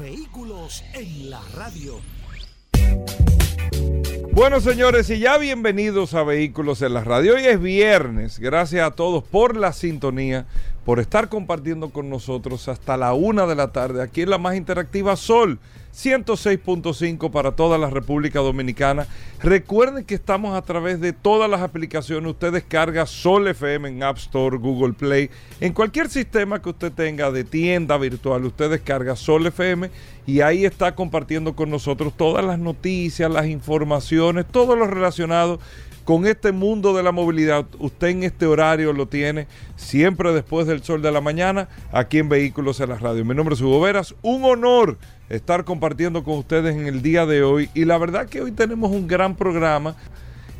Vehículos en la radio. Bueno, señores, y ya bienvenidos a Vehículos en la Radio. Hoy es viernes. Gracias a todos por la sintonía, por estar compartiendo con nosotros hasta la una de la tarde aquí en la más interactiva Sol 106.5 para toda la República Dominicana. Recuerden que estamos a través de todas las aplicaciones. Usted descarga Sol FM en App Store, Google Play, en cualquier sistema que usted tenga de tienda virtual. Usted descarga Sol FM y ahí está compartiendo con nosotros todas las noticias, las informaciones, todo lo relacionado con este mundo de la movilidad. Usted en este horario lo tiene siempre después del sol de la mañana aquí en Vehículos en la Radio. Mi nombre es Hugo Veras. Un honor estar compartiendo con ustedes en el día de hoy. Y la verdad que hoy tenemos un gran programa.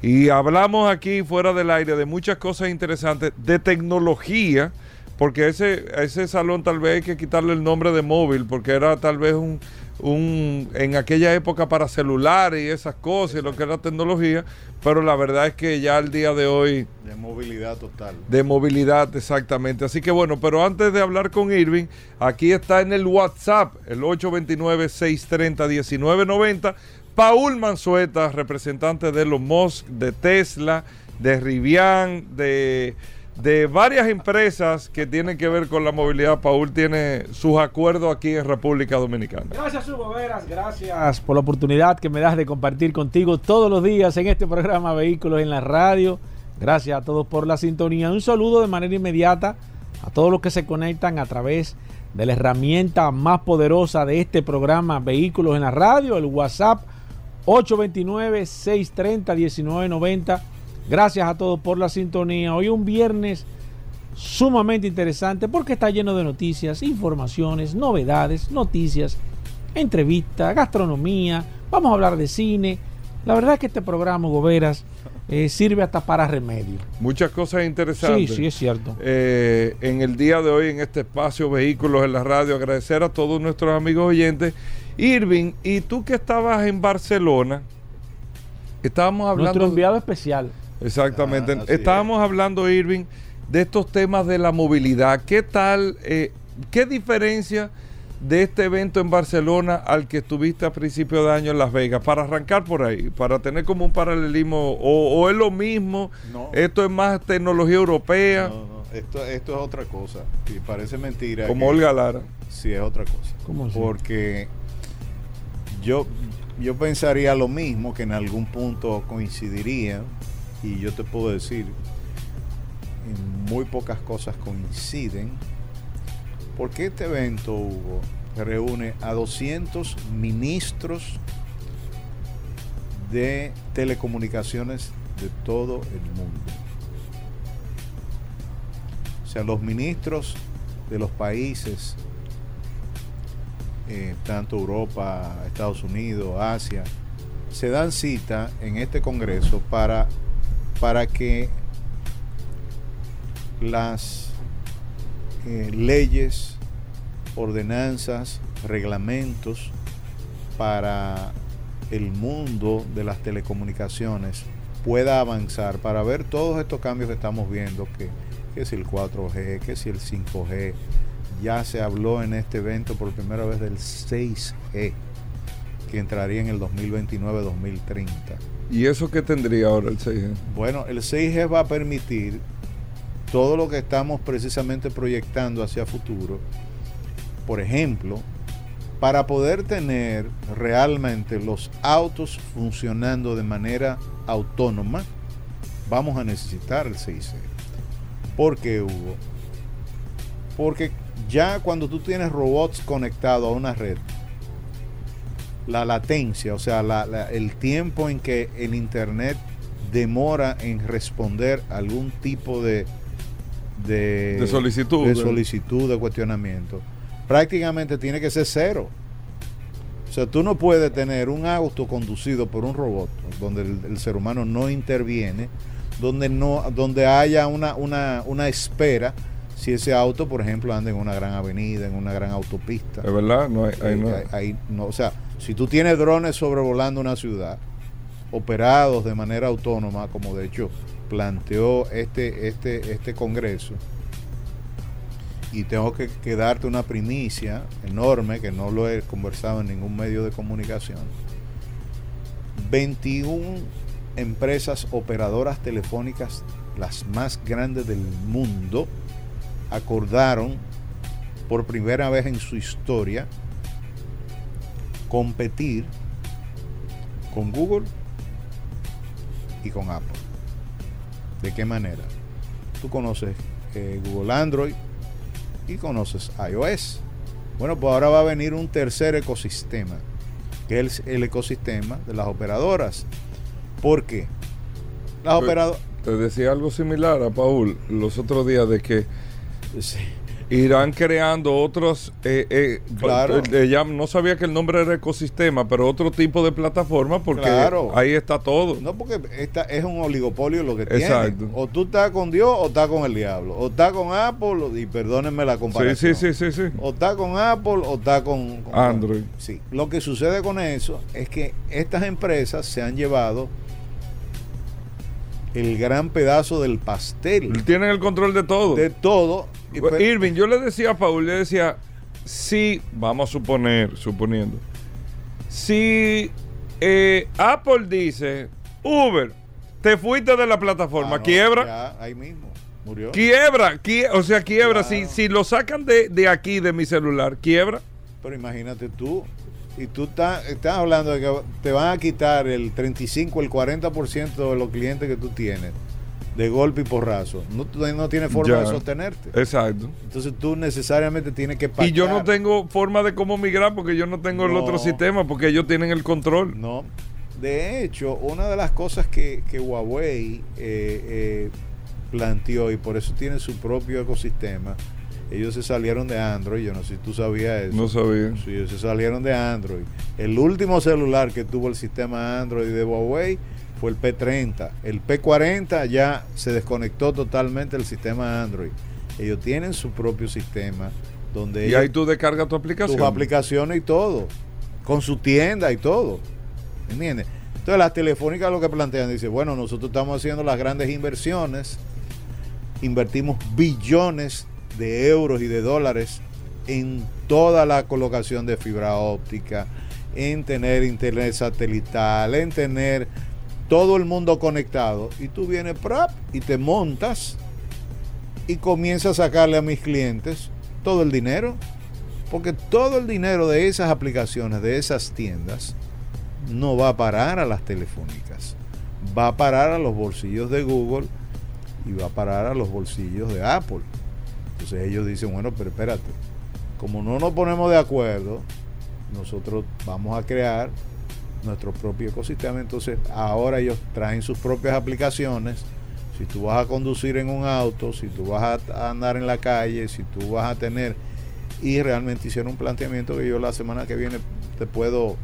Y hablamos aquí fuera del aire de muchas cosas interesantes, de tecnología, porque ese, ese salón tal vez hay que quitarle el nombre de móvil, porque era tal vez un, un, en aquella época para celulares y esas cosas y lo que era tecnología, pero la verdad es que ya el día de hoy... De movilidad total. De movilidad, exactamente. Así que bueno, pero antes de hablar con Irving, aquí está en el WhatsApp, el 829-630-1990, Paul Manzueta, representante de los Musk, de Tesla, de Rivian, de de varias empresas que tienen que ver con la movilidad. Paul tiene sus acuerdos aquí en República Dominicana. Gracias, Hugo Veras. Gracias por la oportunidad que me das de compartir contigo todos los días en este programa Vehículos en la Radio. Gracias a todos por la sintonía. Un saludo de manera inmediata a todos los que se conectan a través de la herramienta más poderosa de este programa Vehículos en la Radio, el WhatsApp 829-630-1990 Gracias a todos por la sintonía. Hoy un viernes sumamente interesante porque está lleno de noticias, informaciones, novedades, noticias, entrevistas, gastronomía. Vamos a hablar de cine. La verdad es que este programa, Goberas, eh, sirve hasta para remedio. Muchas cosas interesantes. Sí, sí, es cierto. Eh, en el día de hoy, en este espacio Vehículos en la Radio, agradecer a todos nuestros amigos oyentes. Irving, y tú que estabas en Barcelona, estábamos hablando. Nuestro enviado especial. Exactamente. Ah, Estábamos hablando, Irving, de estos temas de la movilidad. ¿Qué tal, eh, qué diferencia de este evento en Barcelona al que estuviste a principio de año en Las Vegas? Para arrancar por ahí, para tener como un paralelismo, o, es lo mismo, esto es más tecnología europea. No, no, esto, esto es otra cosa. Y parece mentira. Como Olga Lara. Sí, es otra cosa. ¿Cómo Porque yo, yo pensaría lo mismo, que en algún punto coincidiría y yo te puedo decir, muy pocas cosas coinciden, porque este evento, Hugo, reúne a 200 ministros de telecomunicaciones de todo el mundo. O sea, los ministros de los países, eh, tanto Europa, Estados Unidos, Asia, se dan cita en este Congreso para para que las eh, leyes, ordenanzas, reglamentos para el mundo de las telecomunicaciones pueda avanzar para ver todos estos cambios que estamos viendo, que, que si el 4G, que si el 5G, ya se habló en este evento por primera vez del 6G, que entraría en el 2029-2030 ¿Y eso qué tendría ahora el 6G? Bueno, el 6G va a permitir todo lo que estamos precisamente proyectando hacia futuro. Por ejemplo, para poder tener realmente los autos funcionando de manera autónoma, vamos a necesitar el 6G. ¿Por qué, Hugo? Porque ya cuando tú tienes robots conectados a una red, la latencia, o sea, el tiempo en que el Internet demora en responder algún tipo de, de, solicitud, de solicitud, de cuestionamiento, prácticamente tiene que ser cero. O sea, tú no puedes tener un auto conducido por un robot donde el, el ser humano no interviene, donde no, donde haya una, una, una espera si ese auto, por ejemplo, anda en una gran avenida, en una gran autopista. Es verdad, no hay, ahí no- Eh, ahí no, o sea, si tú tienes drones sobrevolando una ciudad, operados de manera autónoma, como de hecho planteó este, este, este Congreso, y tengo que, que darte una primicia enorme que no lo he conversado en ningún medio de comunicación. 21 empresas operadoras telefónicas, las más grandes del mundo, acordaron por primera vez en su historia competir con Google y con Apple. ¿De qué manera? Tú conoces eh, Google Android y conoces iOS. Bueno, pues ahora va a venir un tercer ecosistema, que es el, ecosistema de las operadoras. ¿Por qué? Las operadoras... Te decía algo similar a Paul los otros días de que irán creando otros. eh, eh, Claro. eh, ya no sabía que el nombre era ecosistema, pero otro tipo de plataforma porque Claro. ahí está todo. No, porque esta es un oligopolio lo que Exacto. tiene. O tú estás con Dios o estás con el diablo. O estás con Apple, y perdónenme la sí, comparación. sí, sí, sí, sí. O está con Apple o está con, con- Android. Sí. Lo que sucede con eso es que estas empresas se han llevado el gran pedazo del pastel Tienen el control de todo. de todo. Pues, Irving, yo le decía a Paul, le decía, si, vamos a suponer, suponiendo, si eh, Apple dice, Uber, te fuiste de la plataforma, Ah, no, quiebra, ya, ahí mismo. Murió. quiebra, quie- o sea, quiebra, si, si lo sacan de, de aquí, de mi celular, quiebra. Pero imagínate tú, y tú estás, estás hablando de que te van a quitar el 35, el 40% de los clientes que tú tienes de golpe y porrazo. No, no tienes forma Ya. de sostenerte. Exacto. Entonces tú necesariamente tienes que Y yo no tengo forma de cómo migrar porque yo no tengo el otro sistema, porque ellos tienen el control. No. De hecho, una de las cosas que, que Huawei eh, eh, planteó y por eso tiene su propio ecosistema, ellos se salieron de Android, yo no sé si tú sabías eso. No sabía. Sí, ellos se salieron de Android. El último celular que tuvo el sistema Android de Huawei fue el P30. El P40 ya se desconectó totalmente del sistema Android. Ellos tienen su propio sistema donde Y ellos- ahí tú descargas tu aplicación. tus aplicaciones y todo, con su tienda y todo. ¿Entiendes? Entonces las telefónicas lo que plantean, dice, bueno, nosotros estamos haciendo las grandes inversiones, invertimos billones de euros y de dólares en toda la colocación de fibra óptica, en tener internet satelital, en tener todo el mundo conectado. Y tú vienes prap, y te montas y comienzas a sacarle a mis clientes todo el dinero. Porque todo el dinero de esas aplicaciones, de esas tiendas, no va a parar a las telefónicas. Va a parar a los bolsillos de Google y va a parar a los bolsillos de Apple. Entonces ellos dicen, bueno, pero espérate, como no nos ponemos de acuerdo, nosotros vamos a crear nuestro propio ecosistema. Entonces ahora ellos traen sus propias aplicaciones. Si tú vas a conducir en un auto, si tú vas a andar en la calle, si tú vas a tener... Y realmente hicieron un planteamiento que yo la semana que viene te puedo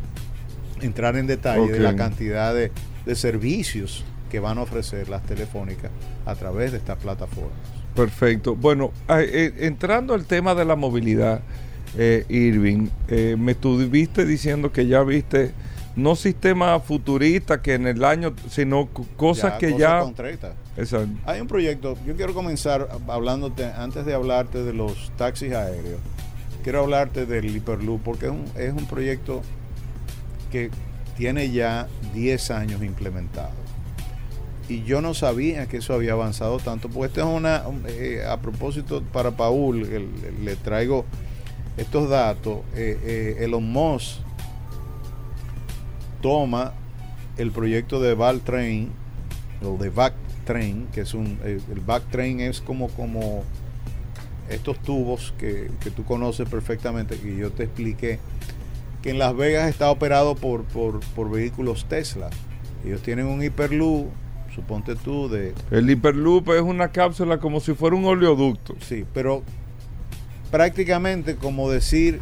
entrar en detalle de la cantidad de, de servicios que van a ofrecer las telefónicas a través de estas plataformas. Perfecto. Bueno, ah, eh, entrando al tema de la movilidad, eh, Irving, eh, me estuviste diciendo que ya viste no sistema futurista que en el año, sino cosas que cosas ya... concretas. Exacto. Hay un proyecto, yo quiero comenzar hablándote, antes de hablarte de los taxis aéreos, quiero hablarte del Hyperloop porque es un, es un proyecto que tiene ya 10 años implementado. Y yo no sabía que eso había avanzado tanto, porque esto es una, un- eh, a propósito para Paul, el- el- le traigo estos datos, eh, eh, Elon Musk toma el proyecto de Valtrain, o de Backtrain, que es un, eh, el Backtrain es como, como estos tubos que, que tú conoces perfectamente, que yo te expliqué, que en Las Vegas está operado por, por, por vehículos Tesla. Ellos tienen un Hyperloop, suponte tú, de... El Hyperloop es una cápsula como si fuera un oleoducto. Sí, pero prácticamente como decir,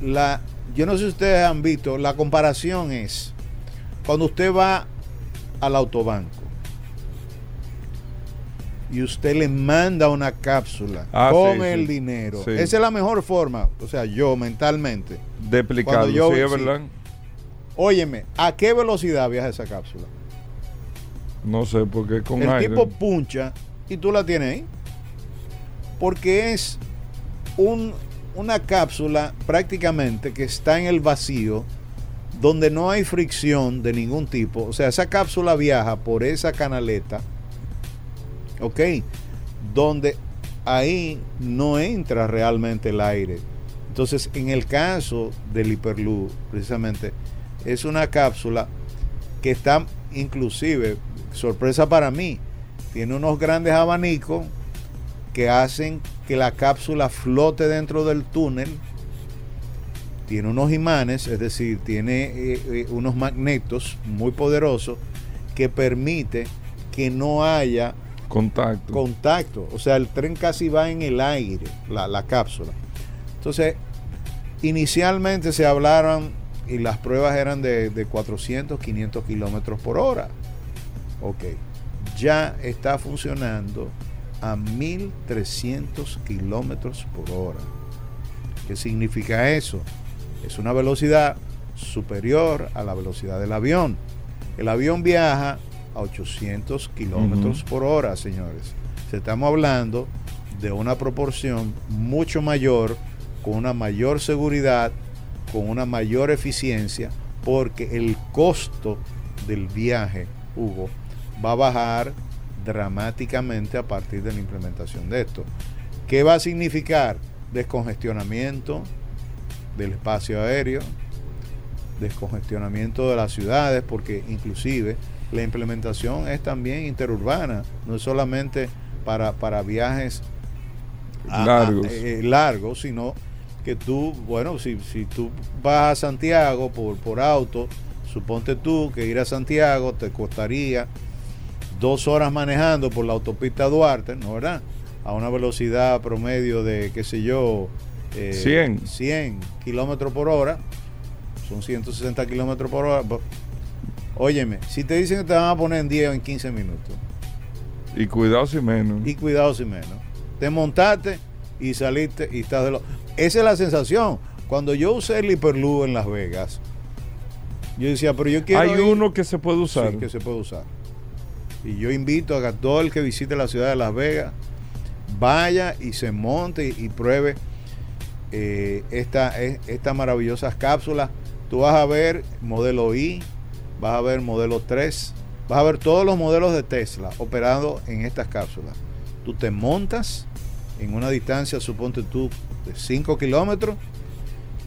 la, yo no sé si ustedes han visto, la comparación es cuando usted va al autobanco y usted le manda una cápsula Ah, con sí, el sí. dinero. Sí. Esa es la mejor forma, o sea, yo mentalmente. De explicarlo, yo- sí, es sí. verdad. Óyeme, ¿a qué velocidad viaja esa cápsula? No sé, porque con el aire. tipo puncha y tú la tienes ahí. Porque es un, una cápsula prácticamente que está en el vacío, donde no hay fricción de ningún tipo. O sea, esa cápsula viaja por esa canaleta, ¿ok? Donde ahí no entra realmente el aire. Entonces, en el caso del Hyperloop, precisamente, es una cápsula que está inclusive, sorpresa para mí, tiene unos grandes abanicos que hacen que la cápsula flote dentro del túnel. Tiene unos imanes, es decir, tiene eh, eh, unos magnetos muy poderosos que permite que no haya Contacto. contacto. O sea, el tren casi va en el aire, la, la cápsula. Entonces, inicialmente se hablaron y las pruebas eran de, de 400, 500 kilómetros por hora. Ok, ya está funcionando a 1300 kilómetros por hora. ¿Qué significa eso? Es una velocidad superior a la velocidad del avión. El avión viaja a 800 kilómetros por hora, señores. Se estamos hablando de una proporción mucho mayor, con una mayor seguridad, con una mayor eficiencia, porque el costo del viaje, Hugo, va a bajar dramáticamente a partir de la implementación de esto. ¿Qué va a significar? Descongestionamiento del espacio aéreo, descongestionamiento de las ciudades, porque inclusive la implementación es también interurbana, no es solamente para, para viajes a- a- Largos. eh, largos, sino que tú, bueno, si, si tú vas a Santiago por, por auto, suponte tú que ir a Santiago te costaría dos horas manejando por la autopista Duarte, ¿no verdad? A una velocidad promedio de, qué sé yo, eh, 100. 100 kilómetros por hora, son 160 kilómetros por hora. Óyeme, si te dicen que te van a poner en 10 o en 15 minutos, Y cuidado si menos. y cuidado si menos, te montaste y saliste y estás de lo... Esa es la sensación. Cuando yo usé el Hyperloop en Las Vegas, yo decía, pero yo quiero... Hay ir- uno que se puede usar. Sí, que se puede usar. Y yo invito a que todo el que visite la ciudad de Las Vegas vaya y se monte y, y pruebe eh, esta, eh, estas maravillosas cápsulas. Tú vas a ver modelo I, vas a ver modelo 3, vas a ver todos los modelos de Tesla operando en estas cápsulas. Tú te montas en una distancia, suponte tú, de 5 kilómetros.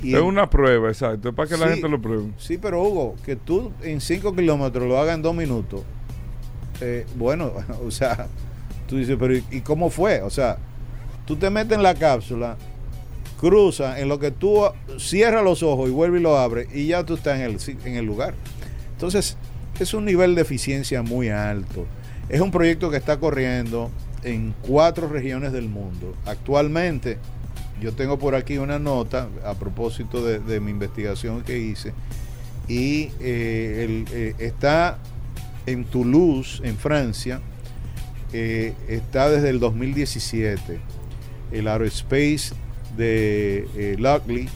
y es una prueba, exacto. Es para que la gente lo pruebe. Sí, pero Hugo, que tú en 5 kilómetros lo hagas en 2 minutos. Eh, bueno, o sea, tú dices, pero ¿y, cómo fue? O sea, tú te metes en la cápsula, cruza, en lo que tú cierras los ojos y vuelves y lo abres, y ya tú estás en el, en el lugar. Entonces, es un nivel de eficiencia muy alto. Es un proyecto que está corriendo en cuatro regiones del mundo. Actualmente, yo tengo por aquí una nota a propósito de, mi investigación que hice y eh, eh, está en Toulouse, en Francia, eh, está desde el 2017. El Aerospace de eh,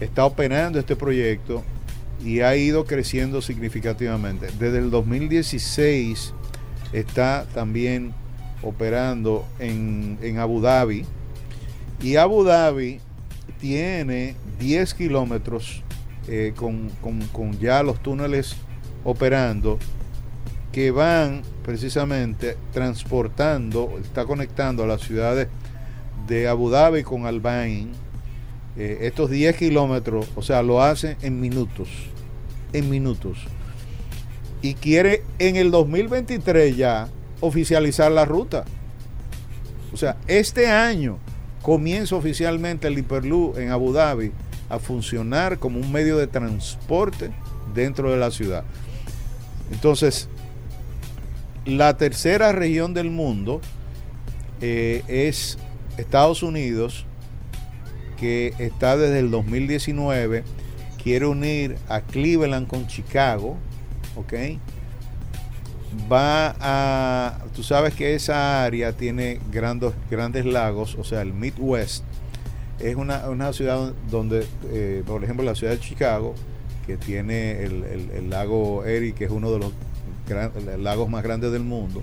está operando este proyecto y ha ido creciendo significativamente. Desde el 2016 está también operando en, en Abu Dhabi y Abu Dhabi tiene 10 kilómetros eh, con, con- con ya los túneles operando que van precisamente transportando, está conectando a las ciudades de Abu Dhabi con Al Bain. Eh, estos 10 kilómetros, o sea, lo hacen en minutos, en minutos. Y quiere en el 2023 ya oficializar la ruta. O sea, este año comienza oficialmente el Hyperloop en Abu Dhabi a funcionar como un medio de transporte dentro de la ciudad. Entonces, la tercera región del mundo eh, es Estados Unidos, que está desde el 2019, quiere unir a Cleveland con Chicago, ¿ok? Va a, tú sabes que esa área tiene grandes, grandes lagos, o sea, el Midwest, es una, una ciudad donde, eh, por ejemplo, la ciudad de Chicago, que tiene el, el- el lago Erie, que es uno de los gran- lagos más grandes del mundo,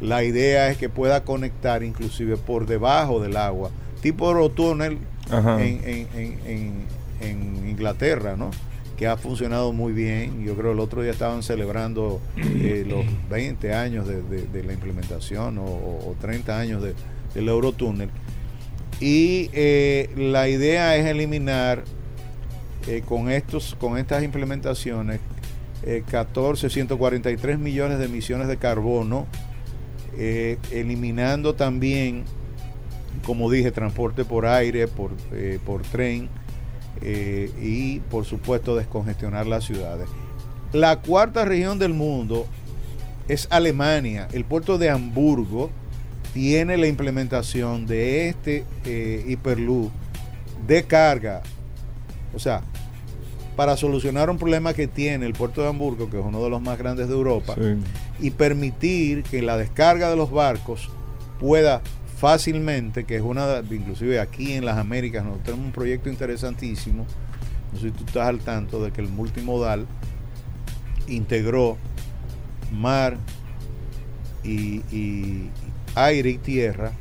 la idea es que pueda conectar inclusive por debajo del agua, tipo Eurotúnel Ajá. en, en- en- en- en Inglaterra, ¿no? Que ha funcionado muy bien. Yo creo el otro día estaban celebrando eh, los 20 años de, de- de la implementación o, o 30 años de- del Eurotúnel. Y eh, la idea es eliminar eh, con, estos, con estas implementaciones eh, 14, 143 millones de emisiones de carbono, eh, eliminando también, como dije, transporte por aire, por, eh, por tren eh, y por supuesto descongestionar las ciudades. La cuarta región del mundo es Alemania. El puerto de Hamburgo tiene la implementación de este hiperloop de carga. O sea, para solucionar un problema que tiene el puerto de Hamburgo, que es uno de los más grandes de Europa, Sí. y permitir que la descarga de los barcos pueda fácilmente, que es una, de- inclusive aquí en las Américas, nosotros tenemos un proyecto interesantísimo, no sé si tú estás al tanto de que el multimodal integró mar y, y aire y tierra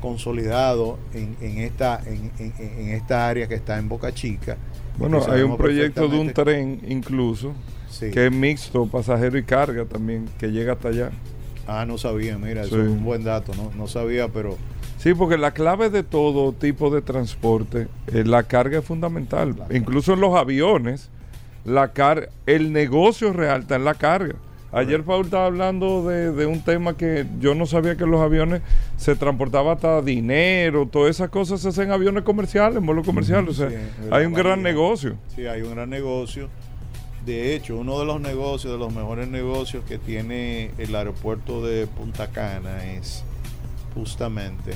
consolidado en, en esta, en, en- en esta área que está en Boca Chica. Bueno, hay un proyecto de un tren incluso Sí. que es mixto, pasajero y carga también, que llega hasta allá. Ah, no sabía, mira, eso es un buen dato, no, no sabía, pero Sí, porque la clave de todo tipo de transporte, eh, la carga es fundamental. Incluso en los aviones, la car el negocio real está en la carga. Ayer Paul estaba hablando de, de un tema que yo no sabía que los aviones se transportaba hasta dinero, todas esas cosas se hacen en aviones comerciales, en vuelos comerciales. O sea, hay un gran negocio. Sí, hay un gran negocio. De hecho, uno de los negocios, de los mejores negocios que tiene el aeropuerto de Punta Cana es justamente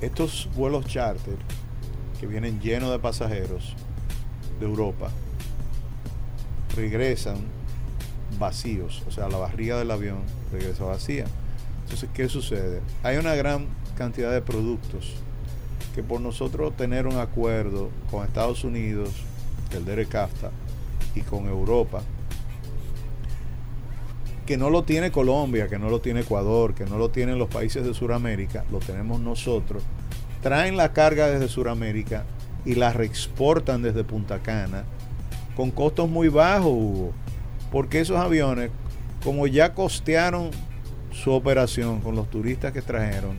estos vuelos charter que vienen llenos de pasajeros de Europa regresan vacíos, o sea, la barriga del avión regresa vacía. Entonces, ¿qué sucede? Hay una gran cantidad de productos que por nosotros tener un acuerdo con Estados Unidos, el DERECAFTA, y con Europa, que no lo tiene Colombia, que no lo tiene Ecuador, que no lo tienen los países de Sudamérica, lo tenemos nosotros, traen la carga desde Sudamérica y la reexportan desde Punta Cana con costos muy bajos, Hugo, porque esos aviones, como ya costearon su operación con los turistas que trajeron,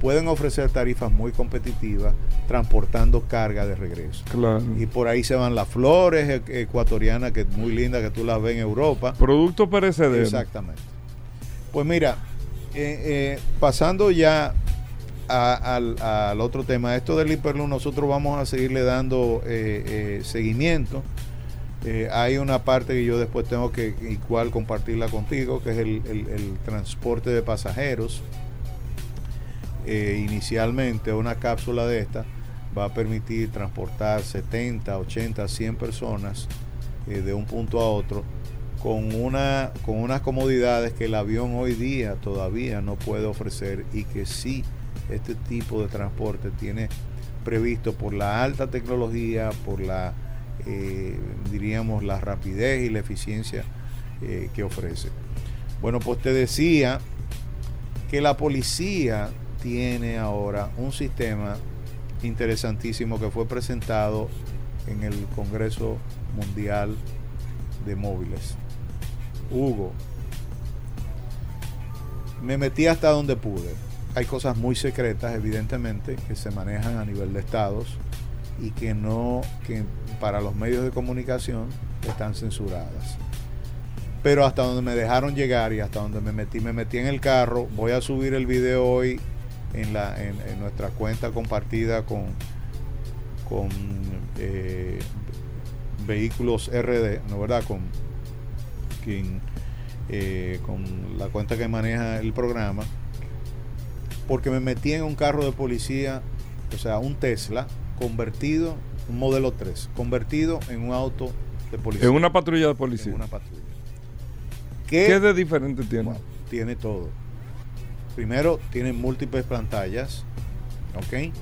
pueden ofrecer tarifas muy competitivas transportando carga de regreso. Claro. Y por ahí se van las flores e- ecuatorianas, que es muy linda, que tú las ves en Europa. Producto perecedero. Exactamente. Pues mira, eh, eh, pasando ya a- al, al otro tema, esto del hiperloop, nosotros vamos a seguirle dando eh, seguimiento. Eh, hay una parte que yo después tengo que igual compartirla contigo, que es el, transporte de pasajeros. Eh, inicialmente una cápsula de esta va a permitir transportar 70, 80, 100 personas eh, de un punto a otro con, una, con unas comodidades que el avión hoy día todavía no puede ofrecer y que sí este tipo de transporte tiene previsto por la alta tecnología, por la, eh, diríamos, la rapidez y la eficiencia eh, que ofrece. Bueno, pues te decía que la policía tiene ahora un sistema interesantísimo que fue presentado en el Congreso Mundial de Móviles. Hugo, me metí hasta donde pude. Hay cosas muy secretas, evidentemente, que se manejan a nivel de estados y que no, que para los medios de comunicación están censuradas. Pero hasta donde me dejaron llegar y hasta donde me metí, me metí en el carro. Voy a subir el video hoy en, la, en, nuestra cuenta compartida con, con eh, vehículos RD, ¿no verdad? Con, quien, eh, con la cuenta que maneja el programa. porque me metí en un carro de policía, o sea, un Tesla convertido, un modelo 3, convertido en un auto de policía. En una patrulla de policía. En una patrulla. ¿Qué, de diferente tiene? Bueno, tiene todo. Primero, tiene múltiples pantallas, ¿ok?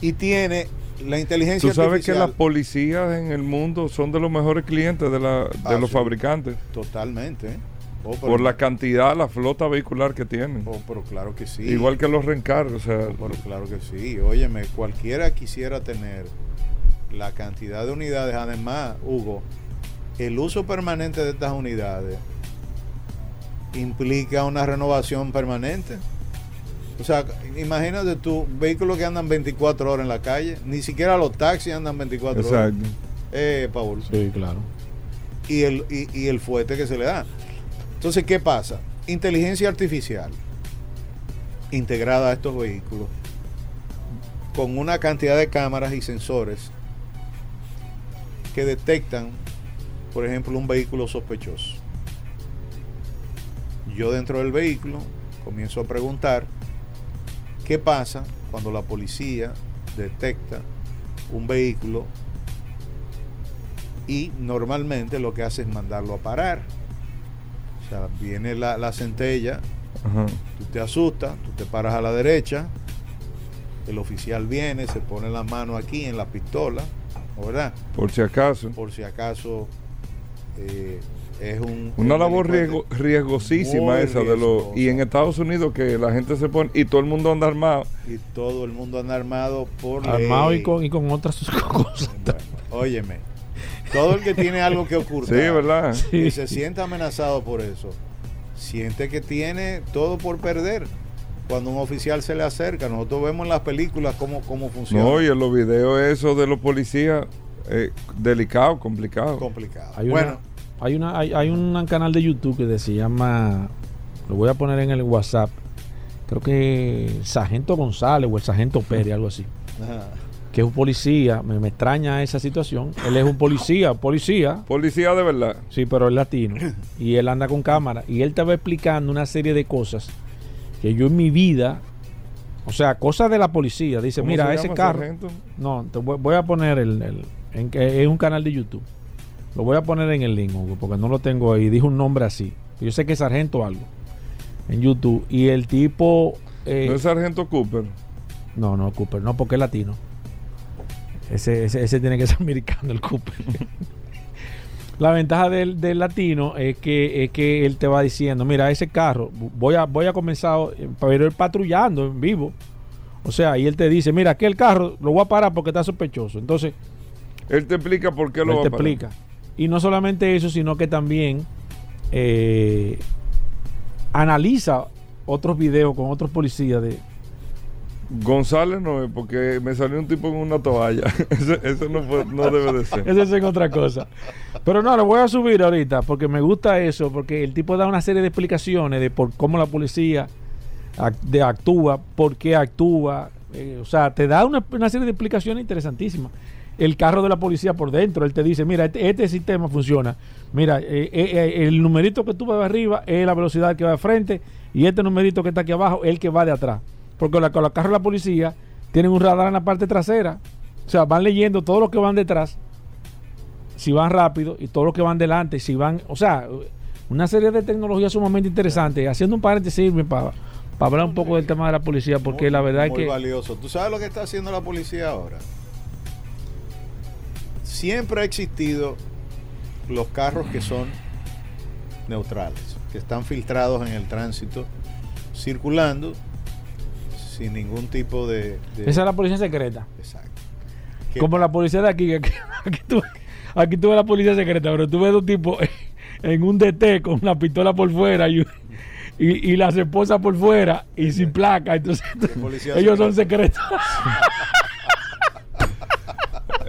Y tiene la inteligencia Tú sabes artificial. que las policías en el mundo son de los mejores clientes de, la, de Ah, los sí. fabricantes. Totalmente. Oh, pero- Por la cantidad, la flota vehicular que tienen. oh, pero claro que sí. Igual que los reencargos. O sea, Oh, pero claro que sí. Óyeme, cualquiera quisiera tener la cantidad de unidades. Además, Hugo, el uso permanente de estas unidades implica una renovación permanente. O sea, imagínate tú, vehículos que andan 24 horas en la calle, ni siquiera los taxis andan 24 horas. exacto. Eh, Paul. Sí, claro. y el, y, y el fuete que se le da. Entonces, ¿qué pasa? Inteligencia artificial integrada a estos vehículos con una cantidad de cámaras y sensores que detectan, por ejemplo, un vehículo sospechoso. Yo dentro del vehículo comienzo a preguntar qué pasa cuando la policía detecta un vehículo y normalmente lo que hace es mandarlo a parar. O sea, viene la, la centella, Ajá. tú te asustas, tú te paras a la derecha, el oficial viene, se pone la mano aquí en la pistola, ¿verdad? Por si acaso. Por si acaso eh, es un... Una un labor riesgo- riesgosísima esa de los y en Estados Unidos que la gente se pone y todo el mundo anda armado. Y todo el mundo anda armado por Armado ley. y con, y con otras cosas. Bueno, óyeme, todo el que tiene algo que ocurrir. Sí, ¿verdad? y se siente amenazado por eso, siente que tiene todo por perder. Cuando un oficial se le acerca, nosotros vemos en las películas cómo, cómo funciona. No, y en los videos esos de los policías eh, delicado, complicado. complicado. Hay, bueno, una, hay, una, hay, hay un canal de YouTube que se llama, lo voy a poner en el WhatsApp, creo que Sargento González o el Sargento Pérez, algo así, ajá, que es un policía, me, me extraña esa situación, él es un policía, policía, Policía de verdad. sí, pero es latino, y él anda con cámara, y él va explicando una serie de cosas que yo en mi vida, o sea, cosas de la policía, dice, ¿Cómo mira, se ese carro... sargento? No, te voy, voy a poner el, el- en es un canal de YouTube. Lo voy a poner en el link, Hugo, porque no lo tengo ahí. Dijo un nombre así. Yo sé que es Sargento algo en YouTube. Y el tipo. eh, No es Sargento Cooper. no, no, Cooper, no, porque es latino. Ese, ese, ese tiene que ser americano, el Cooper. La ventaja del, del latino es que, es que él te va diciendo, mira, ese carro, voy a, voy a comenzar, eh, pero él patrullando en vivo. O sea, y él te dice, mira, aquel carro lo voy a parar porque está sospechoso. Entonces, Él te explica por qué lo él va te a parar. explica. Y no solamente eso, sino que también eh, analiza otros videos con otros policías de, González no es porque me salió un tipo con una toalla. Ese no, debe de ser. Eso es en otra cosa. Pero no, lo voy a subir ahorita porque me gusta eso, porque el tipo da una serie de explicaciones de por cómo la policía de actúa, por qué actúa. eh, o sea, te da una, una serie de explicaciones interesantísimas. El carro de la policía por dentro, él te dice, mira, este, este sistema funciona. Mira, eh, eh, eh, el numerito que tú ves arriba es la velocidad que va de frente y este numerito que está aquí abajo es el que va de atrás. Porque la, con los carros de la policía tienen un radar en la parte trasera. O sea, van leyendo todo lo que van detrás si van rápido y todos los que van delante, si van, o sea, una serie de tecnologías sumamente interesantes. Haciendo un paréntesis para hablar un poco del tema de la policía, porque muy- la verdad es muy que valioso. ¿Tú sabes lo que está haciendo la policía ahora? Siempre ha existido los carros que son neutrales, que están filtrados en el tránsito, circulando sin ningún tipo de... de- esa es la policía secreta. Exacto. Como la policía de aquí, aquí, aquí ves la policía secreta, pero tú ves dos tipos en un DT con una pistola por fuera y, y, y las esposas por fuera y sin placa. Entonces, ellos son secretos.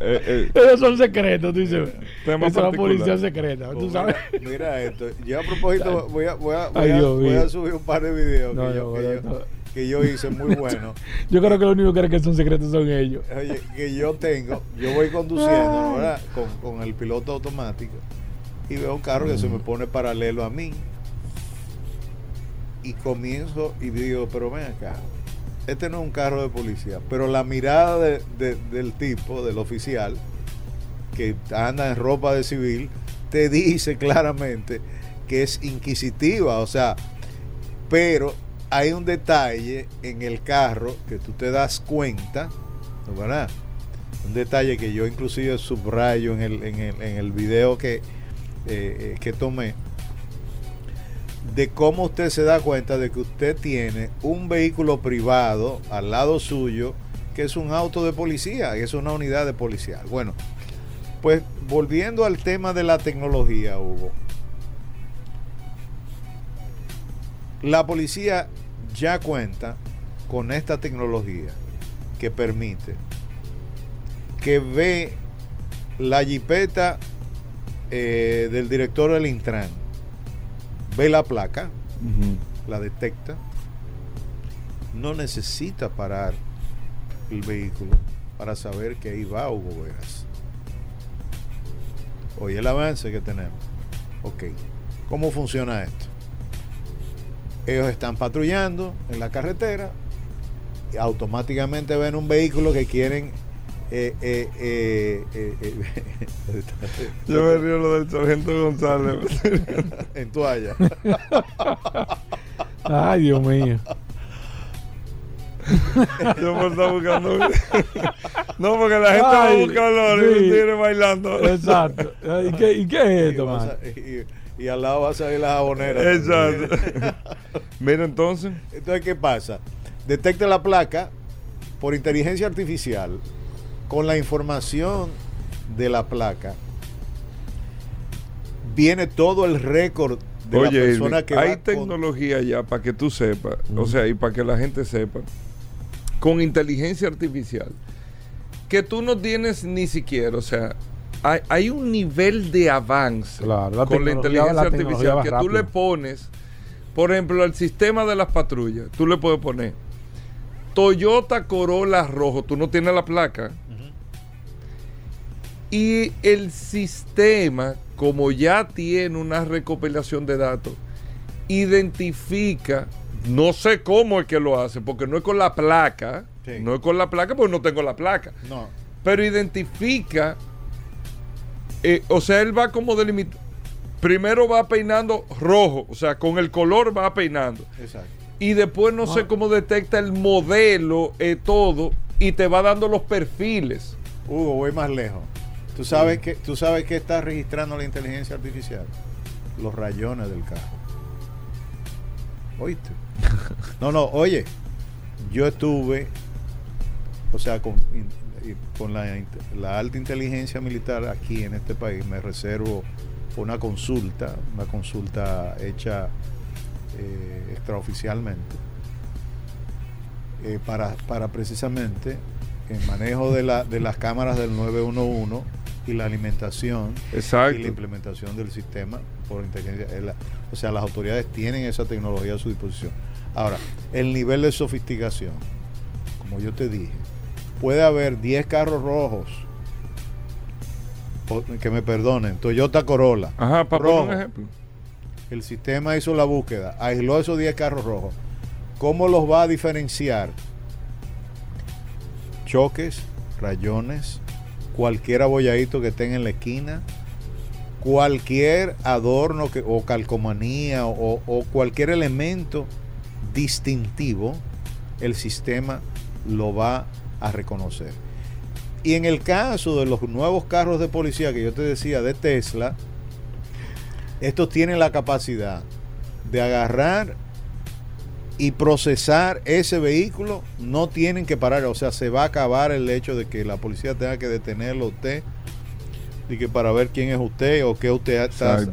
Eh, eh, ellos son secretos, tú dices. Tema Esa es la policía secreta, Oh, sabes. Mira, mira esto. Yo a propósito voy a, voy a, voy Ay, a- Dios voy a mío. subir un par de videos No, que, yo, no, que, no, yo, no. Que yo hice muy buenos. Yo creo que lo único que creen que son secretos son ellos. Oye, que yo tengo, yo voy conduciendo, ¿no, ¿verdad? Con, con el piloto automático y veo un carro que se me pone paralelo a mí. y comienzo y digo, pero ven acá, este no es un carro de policía, pero la mirada de- de- del tipo, del oficial, que anda en ropa de civil, te dice claramente que es inquisitiva, o sea, pero hay un detalle en el carro que tú te das cuenta, ¿no, ¿verdad? Un detalle que yo inclusive subrayo en el, en el, en el video que, eh, eh, que tomé, de cómo usted se da cuenta de que usted tiene un vehículo privado al lado suyo, que es un auto de policía, es una unidad de policía. Bueno, pues volviendo al tema de la tecnología, Hugo. La policía ya cuenta con esta tecnología que permite que ve la jipeta eh, del director del Intran, ve la placa, la detecta, no necesita parar el vehículo para saber que ahí va Hugo Veras. Oye el avance que tenemos. Ok, ¿cómo funciona esto? Ellos están patrullando en la carretera y automáticamente ven un vehículo que quieren... eh, eh, eh, eh, eh, Yo me río lo del sargento González. en toalla. Ay, Dios mío. Yo me estaba buscando. no, porque la gente va a Ay, buscar los sí. bailando. Exacto. ¿Y qué, y qué es esto, man? y- y al lado va a salir la jabonera. Exacto. Mira entonces. Entonces, ¿qué pasa? Detecta la placa por inteligencia artificial con la información de la placa. Viene todo el récord de la persona que hay va con- tecnología ya para que tú sepas, o sea, y para que la gente sepa, con inteligencia artificial, que tú no tienes ni siquiera, o sea, hay, hay un nivel de avance Claro, la con la inteligencia la artificial que tú le pones, por ejemplo, al sistema de las patrullas, tú le puedes poner Toyota Corolla rojo, tú no tienes la placa. Y el sistema, como ya tiene una recopilación de datos, identifica, no sé cómo es que lo hace, porque no es con la placa, Sí. no es con la placa, porque no tengo la placa, No, pero identifica, eh, o sea, él va como delimitando, primero va peinando rojo, o sea, con el color va peinando, exacto. y después no sé cómo detecta el modelo, eh, todo, y te va dando los perfiles. Hugo, voy más lejos. ¿Tú sabes, que, ¿Tú sabes qué está registrando la inteligencia artificial? Los rayones del carro. ¿Oíste? No, no, oye, yo estuve, o sea, con, in- con la, la alta inteligencia militar aquí en este país, me reservo una consulta, una consulta hecha eh, extraoficialmente, eh, para, para precisamente el manejo de, la, de las cámaras del 911 y la alimentación Exacto. y la implementación del sistema por inteligencia. eh, la- O sea, las autoridades tienen esa tecnología a su disposición. Ahora, el nivel de sofisticación, como yo te dije, puede haber 10 carros rojos, que me perdonen, Toyota Corolla. Ajá, para rojo. poner un ejemplo. El sistema hizo la búsqueda, aisló esos 10 carros rojos. ¿Cómo los va a diferenciar? Choques, rayones, cualquier abolladito que tenga en la esquina, cualquier adorno que, o calcomanía o, o cualquier elemento distintivo, el sistema lo va a reconocer. Y en el caso de los nuevos carros de policía que yo te decía de Tesla, estos tienen la capacidad de agarrar y procesar ese vehículo, no tienen que parar, o sea, se va a acabar el hecho de que la policía tenga que detenerlo a usted y que para ver quién es usted o qué usted está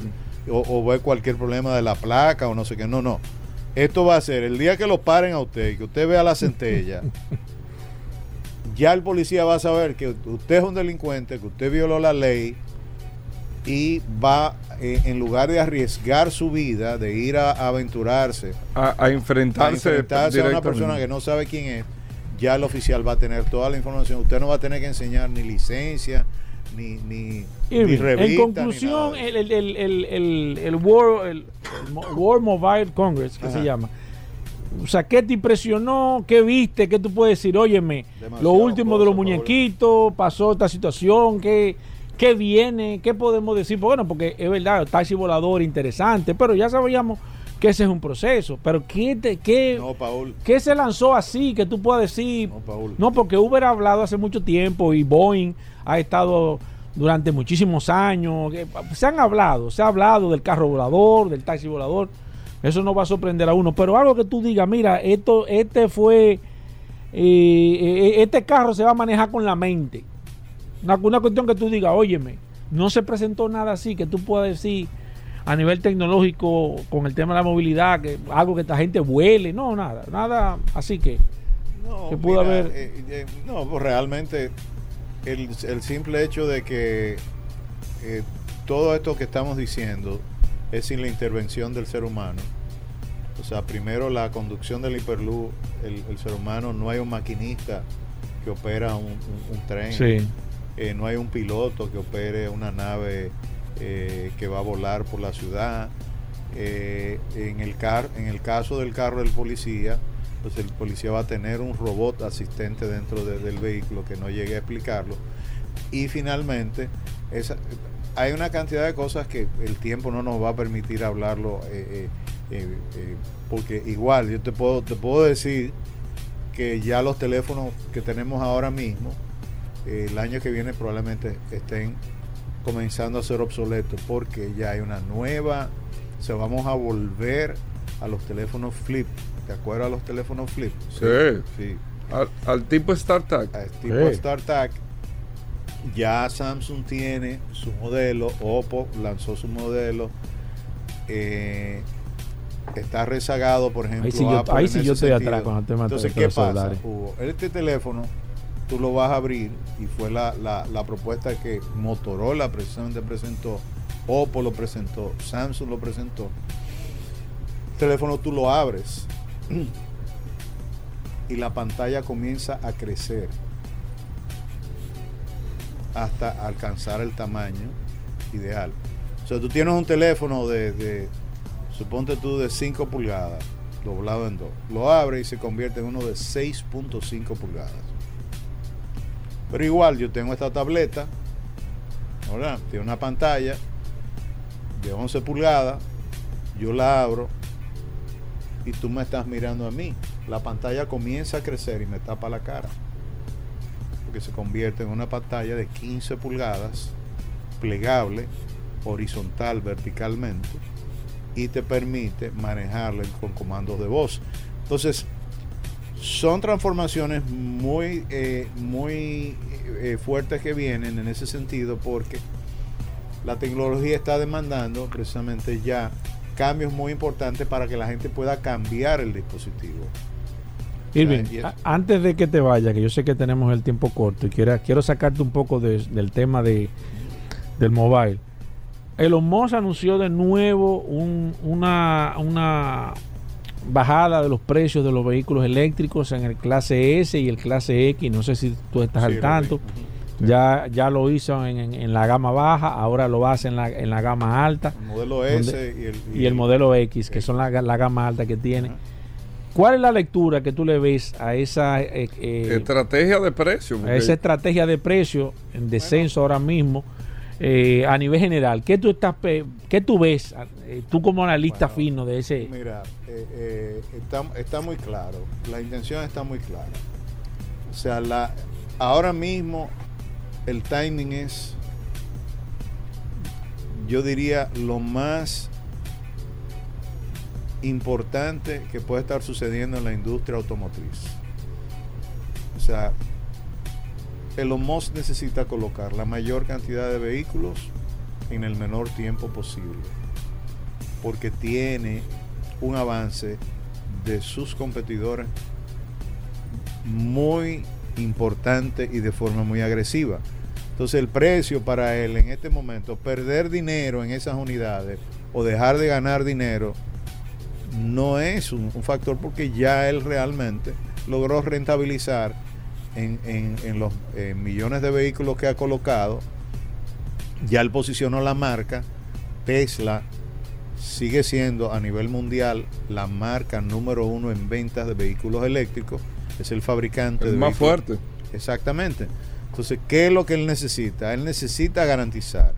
o, o ver cualquier problema de la placa o no sé qué, no, no. Esto va a ser el día que lo paren a usted y que usted vea la centella, ya el policía va a saber que usted es un delincuente, que usted violó la ley y va, eh, en lugar de arriesgar su vida, de ir a, a aventurarse, A, a a enfrentarse, enfrentarse a una persona que no sabe quién es, ya el oficial va a tener toda la información. Usted no va a tener que enseñar ni licencia, ni, ni, Irving, ni revista, en ni conclusión, de el, el, el, el, el, el World, World Mobile Congress, que Ajá. se llama. O sea, ¿qué te impresionó? ¿Qué viste? ¿Qué tú puedes decir? Óyeme, Demasiado lo último de los muñequitos, pasó esta situación, ¿qué, ¿qué viene? ¿Qué podemos decir? Pues Bueno, porque es verdad, el taxi volador interesante, pero ya sabíamos que ese es un proceso. Pero ¿qué, te, qué, No, Paul. qué se lanzó así que tú puedas decir? No, Paul. No, porque Uber ha hablado hace mucho tiempo y Boeing ha estado durante muchísimos años. que Se han hablado, se ha hablado del carro volador, del taxi volador. Eso no va a sorprender a uno. Pero algo que tú digas, mira, esto, este fue, eh, eh, este carro se va a manejar con la mente. Una, una cuestión que tú digas, óyeme, no se presentó nada así que tú puedas decir a nivel tecnológico con el tema de la movilidad, que algo que esta gente vuele, no, nada, nada así que No, que pudo haber- eh, eh, no, pues realmente el, el simple hecho de que eh, todo esto que estamos diciendo es sin la intervención del ser humano. O sea, primero la conducción del hiperluz, el, el ser humano, no hay un maquinista que opera un, un- un tren, sí. eh, no hay un piloto que opere una nave eh, que va a volar por la ciudad. Eh, en, el car en el caso del carro del policía, pues el policía va a tener un robot asistente dentro de- del vehículo que no llegue a explicarlo. Y finalmente, esa, hay una cantidad de cosas que el tiempo no nos va a permitir hablarlo, eh, eh, eh, porque igual yo te puedo, te puedo decir que ya los teléfonos que tenemos ahora mismo, eh, el año que viene probablemente estén comenzando a ser obsoletos, porque ya hay una nueva, o sea, vamos a volver a los teléfonos flip. ¿Te acuerdas de los teléfonos flip? Sí. sí Al, al tipo StarTag. a tipo Sí. StarTAC. Ya Samsung tiene su modelo, Oppo lanzó su modelo. eh, está rezagado, por ejemplo. Ahí sí yo- ahí sí yo estoy sentido. atrás con el tema Entonces, de ¿qué pasa. Hugo? Este teléfono tú lo vas a abrir y fue la, la- la propuesta que Motorola precisamente presentó, Oppo lo presentó, Samsung lo presentó. El teléfono tú lo abres y la pantalla comienza a crecer hasta alcanzar el tamaño ideal. O sea, tú tienes un teléfono de, de suponte tú, de 5 pulgadas, doblado en dos. Lo abre y se convierte en uno de 6.5 pulgadas. Pero igual, yo tengo esta tableta, ¿verdad? Tiene una pantalla de 11 pulgadas, yo la abro y tú me estás mirando a mí. La pantalla comienza a crecer y me tapa la cara. Porque se convierte en una pantalla de 15 pulgadas, plegable, horizontal, verticalmente, y te permite manejarla con comandos de voz. Entonces, son transformaciones muy, eh, muy eh, fuertes que vienen en ese sentido porque la tecnología está demandando precisamente ya cambios muy importantes para que la gente pueda cambiar el dispositivo. Irving, antes de que te vaya, que yo sé que tenemos el tiempo corto y quiero, quiero sacarte un poco de- del tema de, del mobile. Elon Musk anunció de nuevo un- una, una bajada de los precios de los vehículos eléctricos en el clase S y el clase X. No sé si tú estás Sí, al tanto. Sí. Ya, ya lo hizo en, en- en la gama baja, ahora lo hace en la, en la gama alta El modelo S y el, y el modelo X, que son la, la gama alta que tiene. Ajá. ¿Cuál es la lectura que tú le ves a esa, eh, eh, Estrategia de precio. a esa estrategia de precio en descenso ahora mismo eh, a nivel general? ¿Qué tú, estás, qué tú ves, eh, tú como analista Bueno, fino de ese? Mira, eh, está, está muy claro, la intención está muy clara. O sea, la, ahora mismo el timing es, yo diría, lo más importante que puede estar sucediendo en la industria automotriz. O sea, Elon Musk necesita colocar la mayor cantidad de vehículos en el menor tiempo posible porque tiene un avance de sus competidores muy importante y de forma muy agresiva. Entonces el precio para él en este momento, perder dinero en esas unidades o dejar de ganar dinero, no es un factor porque ya él realmente logró rentabilizar en, en- en los eh, millones de vehículos que ha colocado Ya él posicionó la marca. Tesla sigue siendo a nivel mundial la marca número uno en ventas de vehículos eléctricos. Es el fabricante Es de más vehículos- fuerte. Exactamente. Entonces, ¿qué es lo que él necesita? Él necesita garantizar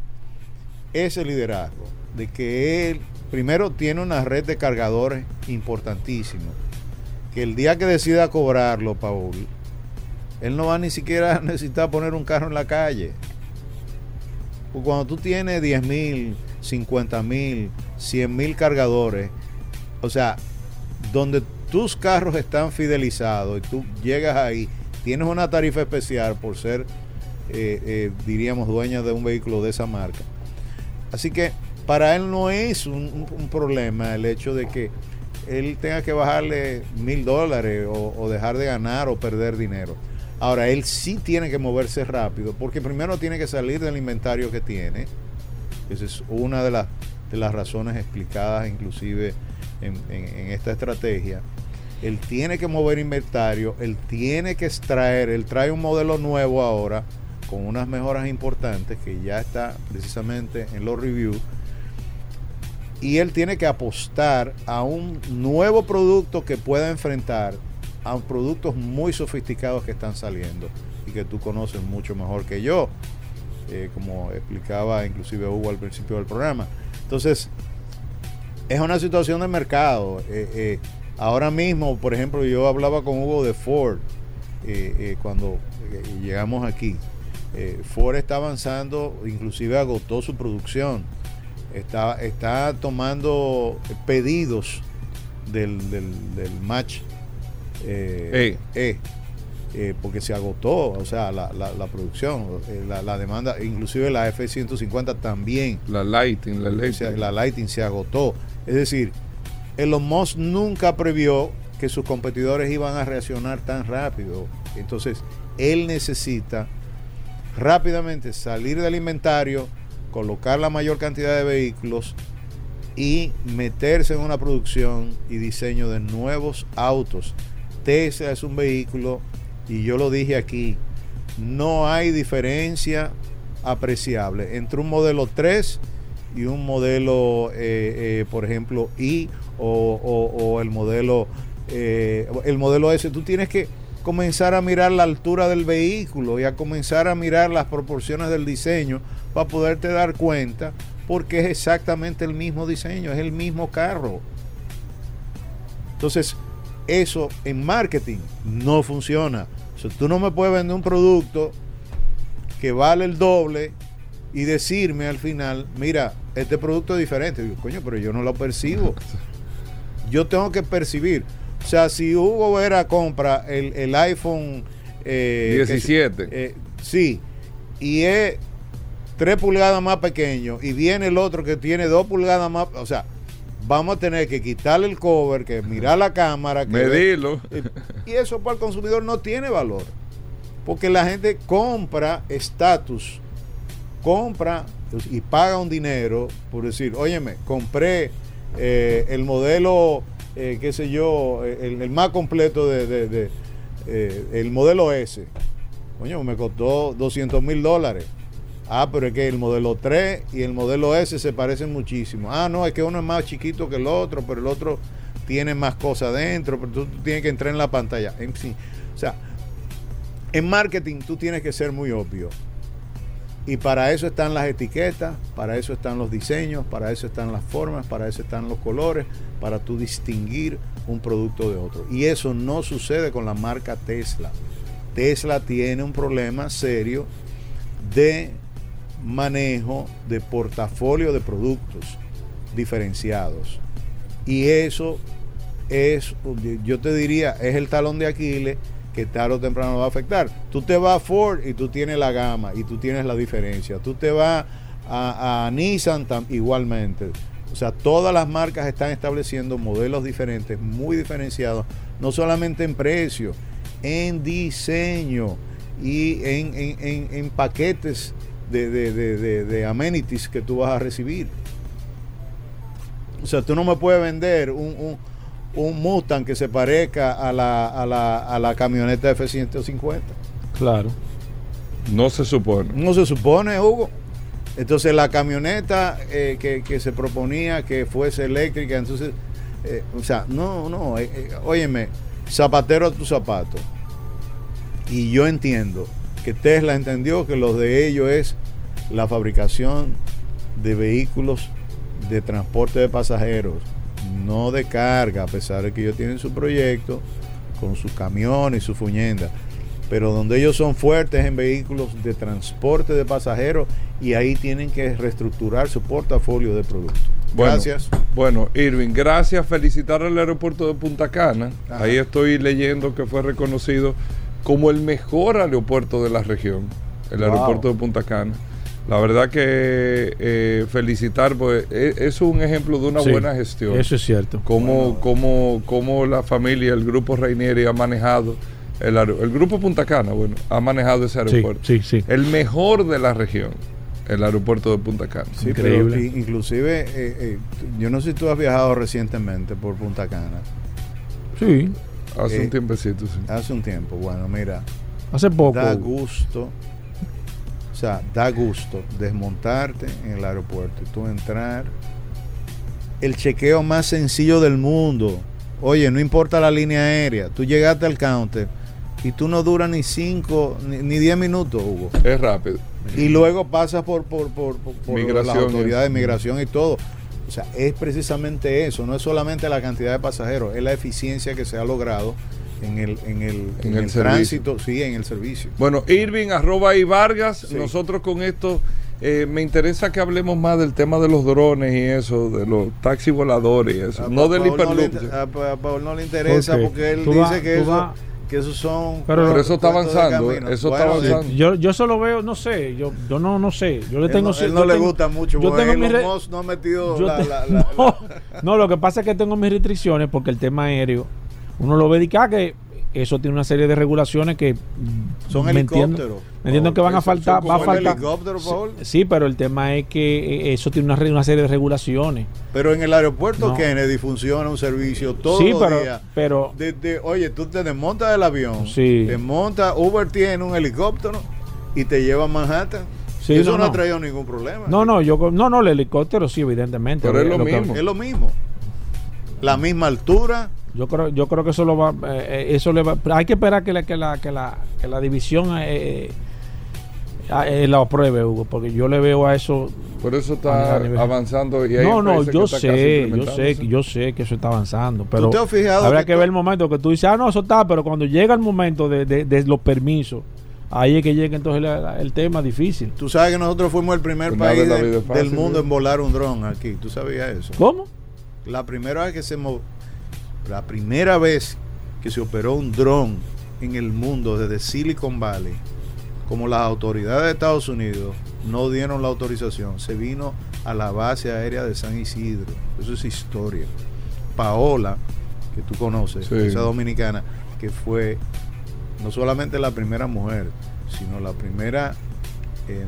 ese liderazgo de que él primero tiene una red de cargadores importantísimo. Que el día que decida cobrarlo, Paul, él no va ni siquiera a necesitar poner un carro en la calle. Porque cuando tú tienes 10 mil, 50 mil, 100 mil cargadores, o sea, donde tus carros están fidelizados y tú llegas ahí, tienes una tarifa especial por ser, eh, eh, diríamos, dueña de un vehículo de esa marca. Así que para él no es un, problema el hecho de que él tenga que bajarle mil dólares o dejar de ganar o perder dinero. Ahora, él sí tiene que moverse rápido porque primero tiene que salir del inventario que tiene. Esa es una de las, razones explicadas inclusive en esta estrategia. Él tiene que mover inventario, él tiene que extraer, él trae un modelo nuevo ahora con unas mejoras importantes que ya está precisamente en los reviews. Y él tiene que apostar a un nuevo producto que pueda enfrentar a productos muy sofisticados que están saliendo y que tú conoces mucho mejor que yo, eh, como explicaba inclusive Hugo al principio del programa. Entonces, es una situación de mercado. Eh, eh, ahora mismo, por ejemplo, yo hablaba con Hugo de Ford cuando llegamos aquí. Ford está avanzando, inclusive agotó su producción. Está, está tomando pedidos del match eh, E, eh, porque se agotó, o sea, la, la- la producción, eh, la, la demanda, inclusive la F-150 también La lighting, la se- electric. la Lighting se agotó. Es decir, Elon Musk nunca previó que sus competidores iban a reaccionar tan rápido. Entonces, él necesita rápidamente salir del inventario, colocar la mayor cantidad de vehículos y meterse en una producción y diseño de nuevos autos. Es un vehículo, y yo lo dije aquí, no hay diferencia apreciable entre un modelo 3 y un modelo, eh, eh, por ejemplo, I o, o- o el modelo eh, el modelo S. Tú tienes que comenzar a mirar la altura del vehículo y a comenzar a mirar las proporciones del diseño para poderte dar cuenta porque es exactamente el mismo diseño, es el mismo carro. Entonces, eso en marketing no funciona. O sea, tú no me puedes vender un producto que vale el doble y decirme al final, mira, este producto es diferente. Digo, coño, pero yo no lo percibo. Yo tengo que percibir. O sea, si Hugo Vera compra el, el iPhone eh, que- 17. eh, sí, y es 3 pulgadas más pequeño y viene el otro que tiene 2 pulgadas más, o sea, vamos a tener que quitarle el cover, que mirar la cámara, que Medirlo. eh, y eso para el consumidor no tiene valor. Porque la gente compra estatus, compra y paga un dinero por decir, óyeme, compré eh, el modelo, eh, qué sé yo, el, el más completo de, de- de, eh, el modelo S. Coño, me costó 200 mil dólares. Ah, pero es que el modelo 3 y el modelo S se parecen muchísimo. Ah, no, es que uno es más chiquito que el otro, pero el otro tiene más cosas dentro, pero tú, tú tienes que entrar en la pantalla. En fin, o sea, en marketing tú tienes que ser muy obvio. Y para eso están las etiquetas, para eso están los diseños, para eso están las formas, para eso están los colores, para tú distinguir un producto de otro. Y eso no sucede con la marca Tesla. Tesla tiene un problema serio de manejo de portafolio de productos diferenciados. Y eso es, yo te diría, es el talón de Aquiles que tarde o temprano va a afectar. Tú te vas a Ford y tú tienes la gama y tú tienes la diferencia. Tú te vas a, Nissan igualmente. O sea, todas las marcas están estableciendo modelos diferentes, muy diferenciados, no solamente en precio, en diseño y en, en- en- en paquetes de, de- de- de- de amenities que tú vas a recibir. O sea, tú no me puedes vender un, un- un Mustang que se parezca a la, a la, a la camioneta F-150. Claro. No se supone. No se supone, Hugo. Entonces la camioneta eh, que, que se proponía que fuese eléctrica, entonces, eh, o sea, no, no, eh, eh, óyeme, zapatero a tu zapato. Y yo entiendo que Tesla entendió que lo de ellos es la fabricación de vehículos de transporte de pasajeros, no de carga, a pesar de que ellos tienen su proyecto con su camión y su fuñenda. Pero donde ellos son fuertes en vehículos de transporte de pasajeros y ahí tienen que reestructurar su portafolio de productos. Bueno, Gracias. Bueno, Irving, gracias. Felicitar al aeropuerto de Punta Cana. Ajá. Ahí estoy leyendo que fue reconocido como el mejor aeropuerto de la región, el Wow. aeropuerto de Punta Cana. La verdad que eh, felicitar, pues e- es un ejemplo de una Sí, buena gestión. Eso es cierto. Cómo, cómo- cómo la familia, el grupo Reinieri ha manejado, el, el grupo Punta Cana, bueno, ha manejado ese Sí, aeropuerto. sí, sí. El mejor de la región, el aeropuerto de Punta Cana. Sí, Increíble. pero inclusive, eh, eh, yo no sé si tú has viajado recientemente por Punta Cana, Sí, Hace Eh, un tiempecito, sí. hace un tiempo. Bueno, mira, hace poco. da gusto, o sea, da gusto desmontarte en el aeropuerto y tú entrar. El chequeo más sencillo del mundo. Oye, no importa la línea aérea, tú llegaste al counter y tú no duras ni 5 ni ni 10 minutos, Hugo. Es rápido. Y luego pasas por, por, por, por- por las autoridades de migración y todo. O sea, es precisamente eso, no es solamente la cantidad de pasajeros, es la eficiencia que se ha logrado en el, en el, En en el tránsito, sí, en el servicio. Bueno, Irving, arroba y Vargas, Sí. nosotros con esto, eh, me interesa que hablemos más del tema de los drones y eso, de los taxis voladores y eso, A no Pa- del no hiperloop. a Pa- a Paul no le interesa porque él Tú dice que, eso, que esos son... Pero- Pero eso está avanzando, eso está Bueno, avanzando. Yo, yo solo veo, no sé, yo, yo no, no sé. Yo le Él tengo. no, él no le tengo- gusta mucho, yo tengo no ha metido yo la- te- la- la- no, la- no, lo que pasa es que tengo mis restricciones porque el tema aéreo, uno lo ve de que, ah, que eso tiene una serie de regulaciones que Son me entiendo- helicópteros. me entiendo que van a faltar, va a faltar. helicóptero, Paul. Sí, pero el tema es que eh, eso tiene una, una serie de regulaciones. Pero en el aeropuerto No. Kennedy funciona un servicio todos sí, los pero, días. pero Desde, oye, tú te desmontas del avión, Sí. te montas, Uber tiene un helicóptero y te lleva a Manhattan. Sí, Eso no, no, ha traído ningún problema. no, no, yo no, no, el helicóptero sí, evidentemente. Pero es lo mismo. Es lo mismo. La misma altura. Yo creo, yo creo que eso lo va, eh, eso le va, hay que esperar que la, que la, que la, que la división eh, eh, eh, lo apruebe, Hugo, porque yo le veo a eso. Por eso está avanzando y hay No, no, yo sé, yo sé, yo sé que eso está avanzando, pero te has fijado habrá que ver el momento que tú dices, ah, no, eso está, pero cuando llega el momento de, de- de los permisos, ahí es que llega entonces la- la- el tema difícil. Tú sabes que nosotros fuimos el primer Pues país de la del mundo ¿eh? en volar un dron aquí. ¿Tú sabías eso? ¿Cómo? La primera vez que se la primera vez que se operó un dron en el mundo desde Silicon Valley, como las autoridades de Estados Unidos no dieron la autorización, se vino a la base aérea de San Isidro. Eso es historia. Paola, que tú conoces, Sí. esa dominicana, que fue no solamente la primera mujer, sino la primera, eh,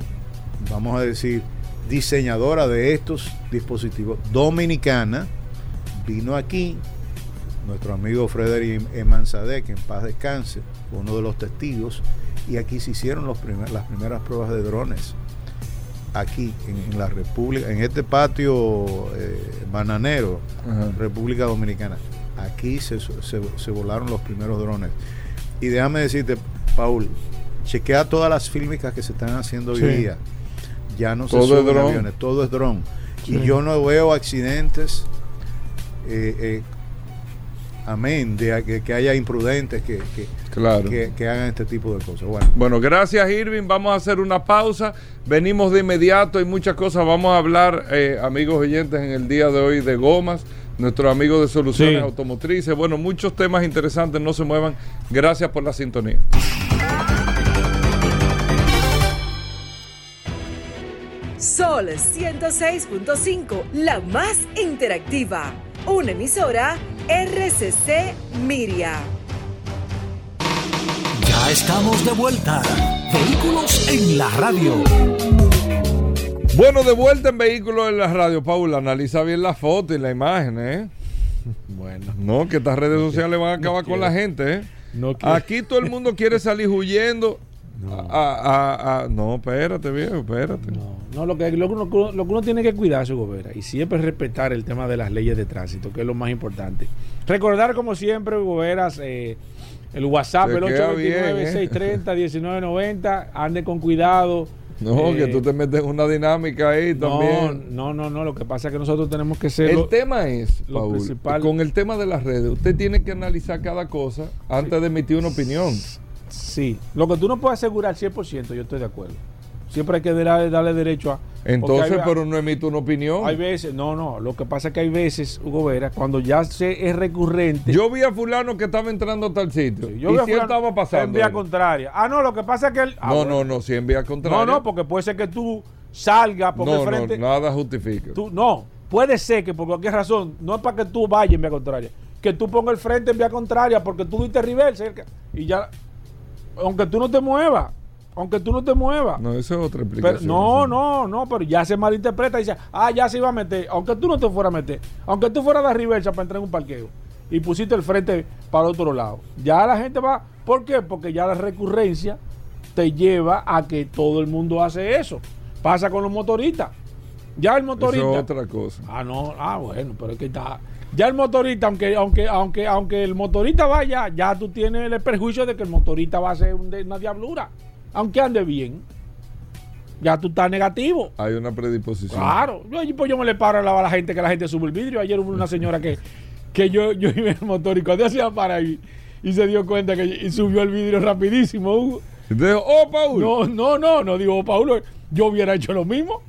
vamos a decir, diseñadora de estos dispositivos dominicana, vino aquí, nuestro amigo Frederick Emanzadeh, que en paz descanse, fue uno de los testigos, y aquí se hicieron los primer- las primeras pruebas de drones. Aquí, en, en la República, en este patio eh, bananero. República Dominicana. Aquí se, se- se volaron los primeros drones. Y déjame decirte, Paul, chequea todas las fílmicas que se están haciendo hoy Sí. día. Ya no se Todo es suben aviones, todo es dron. Sí. Y yo no veo accidentes, eh, eh, amén, de que, que haya imprudentes que, que, Claro. que- que hagan este tipo de cosas. Bueno, Bueno, gracias Irving. Vamos a hacer una pausa. Venimos de inmediato. Hay muchas cosas. Vamos a hablar, eh, amigos oyentes, en el día de hoy de gomas. Nuestro amigo de Soluciones Sí. Automotrices. Bueno, muchos temas interesantes. No se muevan. Gracias por la sintonía. Sol 106.5, la más interactiva. Una emisora RCC Miria. Ya estamos de vuelta. Vehículos en la radio. Bueno, de vuelta en Vehículos en la Radio, Paula. Analiza bien la foto y la imagen, ¿eh? Bueno, No, que estas redes sociales van a acabar con la gente, ¿eh? no Aquí todo el mundo quiere salir huyendo No. a- a- a- no, espérate, viejo, espérate. No, no lo, que, lo, que uno, lo que uno tiene que cuidarse, Gobera, y siempre respetar el tema de las leyes de tránsito, que es lo más importante. Recordar, como siempre, Goberas, eh, el WhatsApp, Se el queda bien, ¿eh? 829-630-1990, ande con cuidado. No, Eh, que tú te metes en una dinámica ahí también. no, no, no, lo que pasa es que nosotros tenemos que ser... El lo- tema es, lo Paul, principal- con el tema de las redes, usted tiene que analizar cada cosa antes de emitir una opinión. Sí, lo que tú no puedes asegurar 100%, yo estoy de acuerdo. Siempre hay que darle, darle derecho a... Entonces, hay- pero no emite una opinión. Hay veces, no, no, lo que pasa es que hay veces, Hugo Vera, cuando ya se es recurrente. Yo vi a fulano que estaba entrando a tal sitio. Sí, y veo si él estaba pasando. En vía contraria. Ah, no, lo que pasa es que él. ah, no, bueno. no, no, si en vía contraria. No, no, porque puede ser que tú salgas por no, frente. no, nada justifica. tú- no, puede ser que por cualquier razón, no es para que tú vayas en vía contraria, que tú pongas el frente en vía contraria porque tú diste river cerca y ya. Aunque tú no te muevas, aunque tú no te muevas. No, eso es otra Pero, explicación. no, no, no, pero ya se malinterpreta y dice, ah, ya se iba a meter, aunque tú no te fueras a meter, aunque tú fueras de reversa para entrar en un parqueo y pusiste el frente para el otro lado, ya la gente va, ¿por qué? Porque ya la recurrencia te lleva a que todo el mundo hace eso. Pasa con los motoristas. Ya el Eso motorista. es otra cosa. Ah, no, ah, bueno, pero es que está. Ya el motorista, aunque, aunque, aunque, aunque el motorista vaya, ya tú tienes el perjuicio de que el motorista va a ser una diablura. Aunque ande bien. Ya tú estás negativo. Hay una predisposición. Claro. Yo, pues yo me le paro a la, a la gente que la gente sube el vidrio. Ayer hubo una señora que, que yo, yo iba en el motor y cuando hacía para ahí y se dio cuenta que y subió el vidrio rapidísimo. Hugo. Entonces, oh, Paul. No, no, no, no digo, Paulo, yo hubiera hecho lo mismo.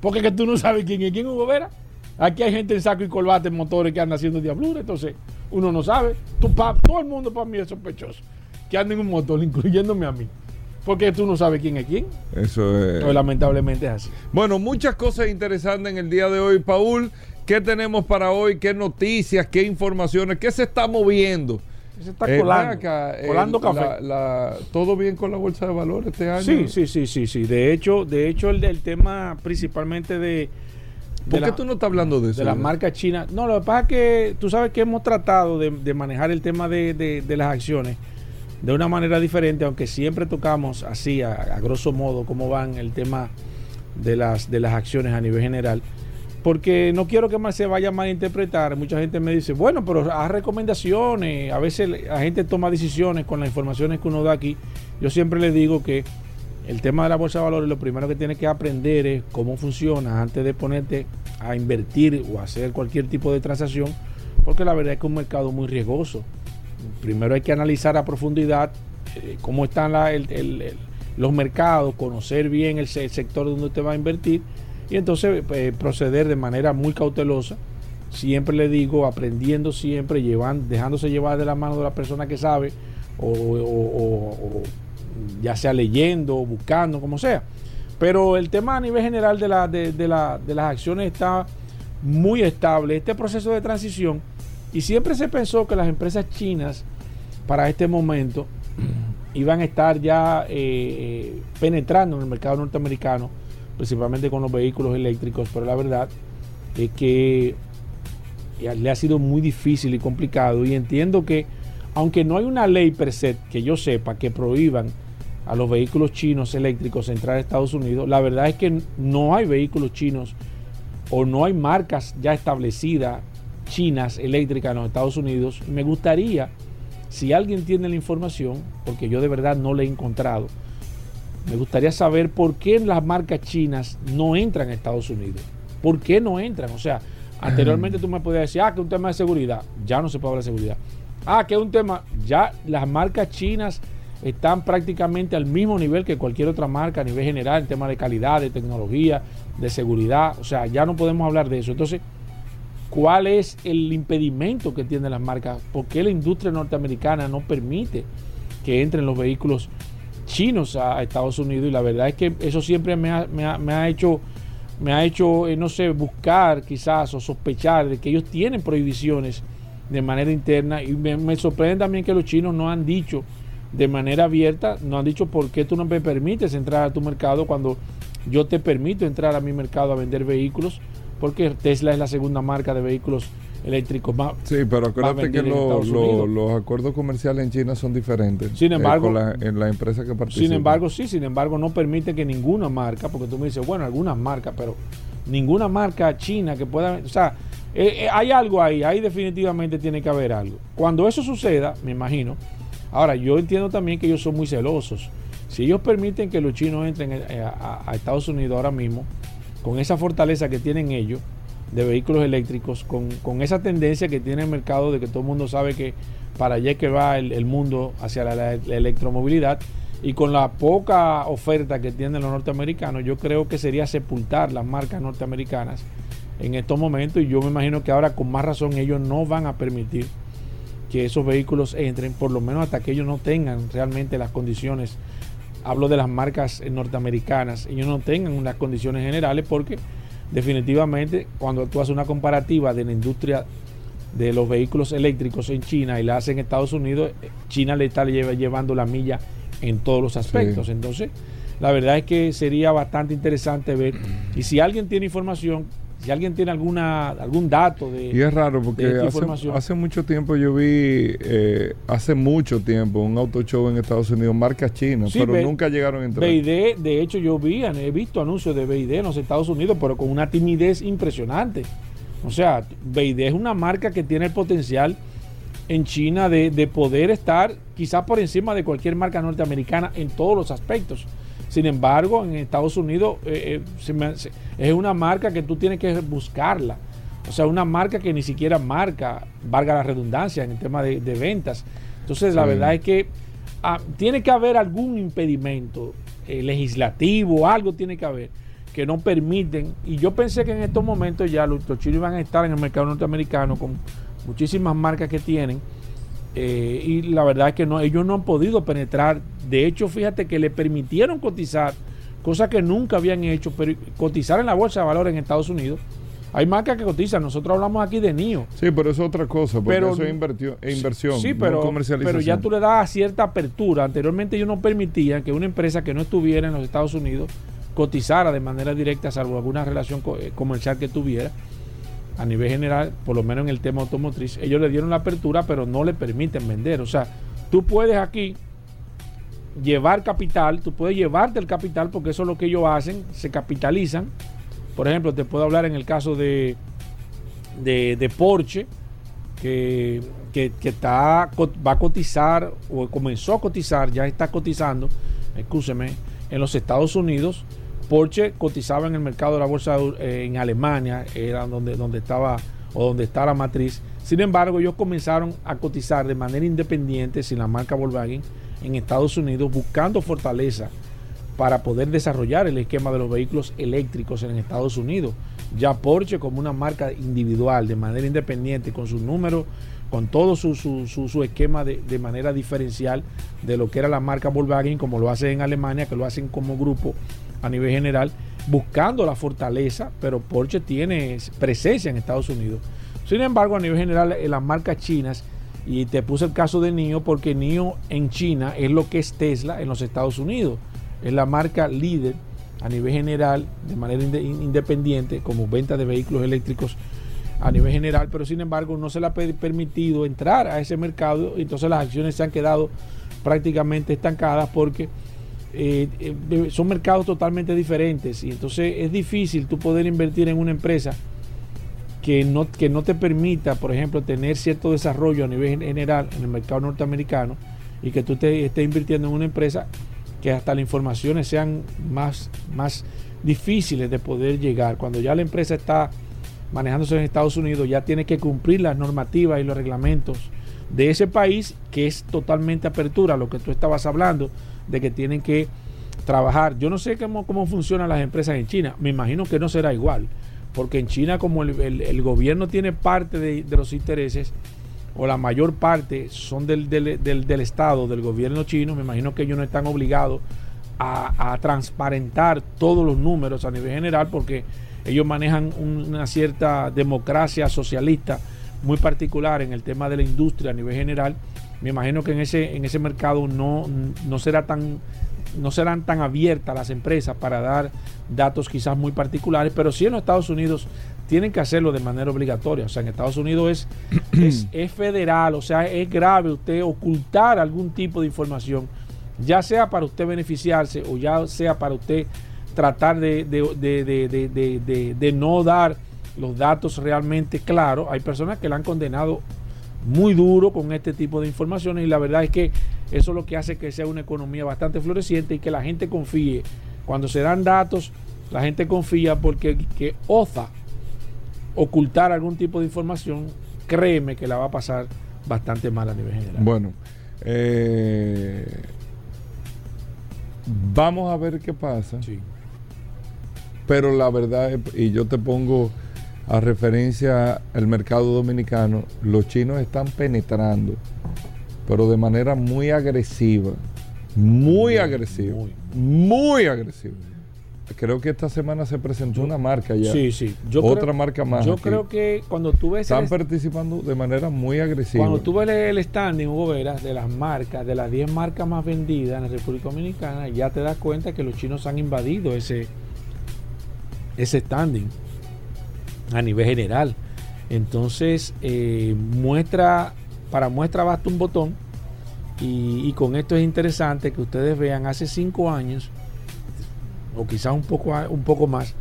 Porque es que tú no sabes quién es quién, Hugo Vera. Aquí hay gente en saco y corbata en motores que anda haciendo diablura, entonces uno no sabe. Tú, pa- todo el mundo para mí es sospechoso que anda en un motor, incluyéndome a mí. Porque tú no sabes quién es quién. Eso es. Pues, lamentablemente es así. Bueno, muchas cosas interesantes en el día de hoy, Paul. ¿Qué tenemos para hoy? ¿Qué noticias? ¿Qué informaciones? ¿Qué se está moviendo? Se está Eh, colando. acá, eh, café. la- la- ¿Todo bien con la bolsa de valores este año? Sí, sí, sí, sí, sí. De hecho, de hecho el, el tema principalmente de, de ¿Por qué la- tú no estás hablando de eso? de las marcas chinas. No, lo que pasa es que tú sabes que hemos tratado de, de manejar el tema de las acciones de una manera diferente, aunque siempre tocamos así, a, grosso modo, cómo van el tema de las, de las acciones a nivel general. Porque no quiero que más se vaya a malinterpretar. Mucha gente me dice, bueno, pero haz recomendaciones. A veces la gente toma decisiones con las informaciones que uno da aquí. Yo siempre le digo que el tema de la bolsa de valores, lo primero que tienes que aprender es cómo funciona antes de ponerte a invertir o hacer cualquier tipo de transacción, porque la verdad es que es un mercado muy riesgoso. Primero hay que analizar a profundidad eh, cómo están los mercados, conocer bien el, se- el sector donde usted va a invertir y entonces eh, proceder de manera muy cautelosa. Siempre le digo, aprendiendo siempre, dejándose llevar de la mano de la persona que sabe, o, ya sea leyendo, buscando, como sea. Pero el tema a nivel general de las acciones está muy estable. Este proceso de transición, y siempre se pensó que las empresas chinas para este momento iban a estar ya eh, penetrando en el mercado norteamericano, principalmente con los vehículos eléctricos, pero la verdad es que le ha sido muy difícil y complicado. Y entiendo que aunque no hay una ley per se que yo sepa que prohíban a los vehículos chinos eléctricos entrar a Estados Unidos, la verdad es que no hay vehículos chinos o no hay marcas ya establecidas chinas eléctricas en los Estados Unidos. Y me gustaría, si alguien tiene la información, porque yo de verdad no la he encontrado, me gustaría saber por qué las marcas chinas no entran a Estados Unidos. ¿Por qué no entran? O sea, anteriormente tú me podías decir, ah, que es un tema de seguridad. Ya no se puede hablar de seguridad. Ah, que es un tema, ya las marcas chinas están prácticamente al mismo nivel que cualquier otra marca a nivel general, en tema de calidad, de tecnología, de seguridad. O sea, ya no podemos hablar de eso. Entonces, ¿cuál es el impedimento que tienen las marcas? ¿Por qué la industria norteamericana no permite que entren los vehículos chinos a Estados Unidos? Y la verdad es que eso siempre me ha, hecho, me ha hecho eh, no sé, buscar quizás o sospechar de que ellos tienen prohibiciones de manera interna. Y me, me sorprende también que los chinos no han dicho de manera abierta, no han dicho por qué tú no me permites entrar a tu mercado cuando yo te permito entrar a mi mercado a vender vehículos, porque Tesla es la segunda marca de vehículos eléctricos más. Sí, pero acuérdate que lo- lo- los acuerdos comerciales en China son diferentes. Sin eh, embargo- la- en la empresa que participa. Sin embargo, sí, sin embargo, no permite que ninguna marca, porque tú me dices, bueno, algunas marcas, pero ninguna marca china que pueda, o sea, eh, eh, hay algo ahí, ahí definitivamente tiene que haber algo. Cuando eso suceda, me imagino, ahora yo entiendo también que ellos son muy celosos. Si ellos permiten que los chinos entren a, a- a Estados Unidos ahora mismo, con esa fortaleza que tienen ellos de vehículos eléctricos, con, con esa tendencia que tiene el mercado de que todo el mundo sabe que para allá es que va el, el mundo hacia la, la- la electromovilidad y con la poca oferta que tienen los norteamericanos, yo creo que sería sepultar las marcas norteamericanas en estos momentos y yo me imagino que ahora con más razón ellos no van a permitir que esos vehículos entren, por lo menos hasta que ellos no tengan realmente las condiciones, hablo de las marcas eh, norteamericanas, ellos no tengan las condiciones generales porque definitivamente cuando tú haces una comparativa de la industria de los vehículos eléctricos en China y la hace en Estados Unidos, eh, China le está lleva- llevando la milla en todos los aspectos. Sí. Entonces, la verdad es que sería bastante interesante ver. Y si alguien tiene información, si alguien tiene alguna algún dato de... Y es raro porque hace, mucho tiempo yo vi, eh, hace mucho tiempo, un auto show en Estados Unidos, marcas chinas, Sí, pero nunca llegaron a entrar. BID, de hecho yo vi, he visto anuncios de BID en los Estados Unidos, pero con una timidez impresionante. O sea, BID es una marca que tiene el potencial en China de, de poder estar quizás por encima de cualquier marca norteamericana en todos los aspectos. Sin embargo, en Estados Unidos eh, eh, es una marca que tú tienes que buscarla. O sea, una marca que ni siquiera marca, valga la redundancia, en el tema de, de ventas. Entonces, la Sí. verdad es que ah, tiene que haber algún impedimento eh, legislativo, algo tiene que haber que no permiten. Y yo pensé que en estos momentos ya los, los chinos iban a estar en el mercado norteamericano con muchísimas marcas que tienen. Eh, y la verdad es que no, ellos no han podido penetrar. De hecho, fíjate que le permitieron cotizar, cosa que nunca habían hecho, pero cotizar en la bolsa de valores en Estados Unidos. Hay marcas que cotizan. Nosotros hablamos aquí de NIO. Sí, pero eso es otra cosa, porque Pero- eso es inversión, Sí, no pero, comercialización. pero ya tú le das cierta apertura. Anteriormente ellos no permitían que una empresa que no estuviera en los Estados Unidos cotizara de manera directa, salvo alguna relación eh, comercial que tuviera. A nivel general, por lo menos en el tema automotriz, ellos le dieron la apertura, pero no le permiten vender. O sea, tú puedes aquí llevar capital, tú puedes llevarte el capital porque eso es lo que ellos hacen, se capitalizan. Por ejemplo, te puedo hablar en el caso de, de, de Porsche, que, que, está, va a cotizar o comenzó a cotizar, ya está cotizando, escúcheme, en los Estados Unidos. Porsche cotizaba en el mercado de la bolsa eh, en Alemania, era donde, donde estaba o donde está la matriz. Sin embargo, ellos comenzaron a cotizar de manera independiente, sin la marca Volkswagen, en Estados Unidos, buscando fortaleza para poder desarrollar el esquema de los vehículos eléctricos en Estados Unidos. Ya Porsche como una marca individual, de manera independiente, con sus números, con todo su, su, esquema de, de manera diferencial de lo que era la marca Volkswagen, como lo hacen en Alemania, que lo hacen como grupo a nivel general, buscando la fortaleza, pero Porsche tiene presencia en Estados Unidos. Sin embargo, a nivel general, en las marcas chinas, y te puse el caso de NIO, porque NIO en China es lo que es Tesla en los Estados Unidos. Es la marca líder a nivel general, de manera inde- independiente, como venta de vehículos eléctricos a nivel general, pero sin embargo no se le ha pe- permitido entrar a ese mercado, entonces las acciones se han quedado prácticamente estancadas porque eh, eh, son mercados totalmente diferentes y entonces es difícil tú poder invertir en una empresa que no, que no te permita, por ejemplo, tener cierto desarrollo a nivel gen- general en el mercado norteamericano y que tú te estés invirtiendo en una empresa que hasta las informaciones sean más, más difíciles de poder llegar. Cuando ya la empresa está manejándose en Estados Unidos, ya tiene que cumplir las normativas y los reglamentos de ese país, que es totalmente apertura, lo que tú estabas hablando, de que tienen que trabajar. Yo no sé cómo, cómo funcionan las empresas en China, me imagino que no será igual, porque en China como el, el- gobierno tiene parte de, de los intereses, o la mayor parte son del, del, del- del Estado, del gobierno chino, me imagino que ellos no están obligados a, a transparentar todos los números a nivel general, porque ellos manejan un- una cierta democracia socialista muy particular en el tema de la industria a nivel general. Me imagino que en ese, en ese mercado no, no será tan no serán tan abiertas las empresas para dar datos quizás muy particulares, pero sí en los Estados Unidos tienen que hacerlo de manera obligatoria. O sea, en Estados Unidos es, es, es federal, o sea, es grave usted ocultar algún tipo de información, ya sea para usted beneficiarse o ya sea para usted tratar de, de, de, de, de, de, de no dar los datos realmente claros. Hay personas que la han condenado muy duro con este tipo de informaciones y la verdad es que eso es lo que hace que sea una economía bastante floreciente y que la gente confíe. Cuando se dan datos, la gente confía porque que osa ocultar algún tipo de información, créeme que la va a pasar bastante mal a nivel general. Bueno, eh, vamos a ver qué pasa. Sí. Pero la verdad, y yo te pongo a referencia el mercado dominicano, los chinos están penetrando, pero de manera muy agresiva. Muy agresiva. muy. Muy agresiva. Creo que esta semana se presentó una marca ya. Sí, sí. Yo Otra creo- marca más Yo aquí. creo que cuando tú ves el Están participando de manera muy agresiva. Cuando tú ves el standing, Hugo Vera, de las marcas, de las 10 marcas más vendidas en la República Dominicana, ya te das cuenta que los chinos han invadido ese, ese standing a nivel general. Entonces, eh, muestra, para muestra basta un botón. Y, y con esto es interesante que ustedes vean, hace cinco años, o quizás un poco, un poco más,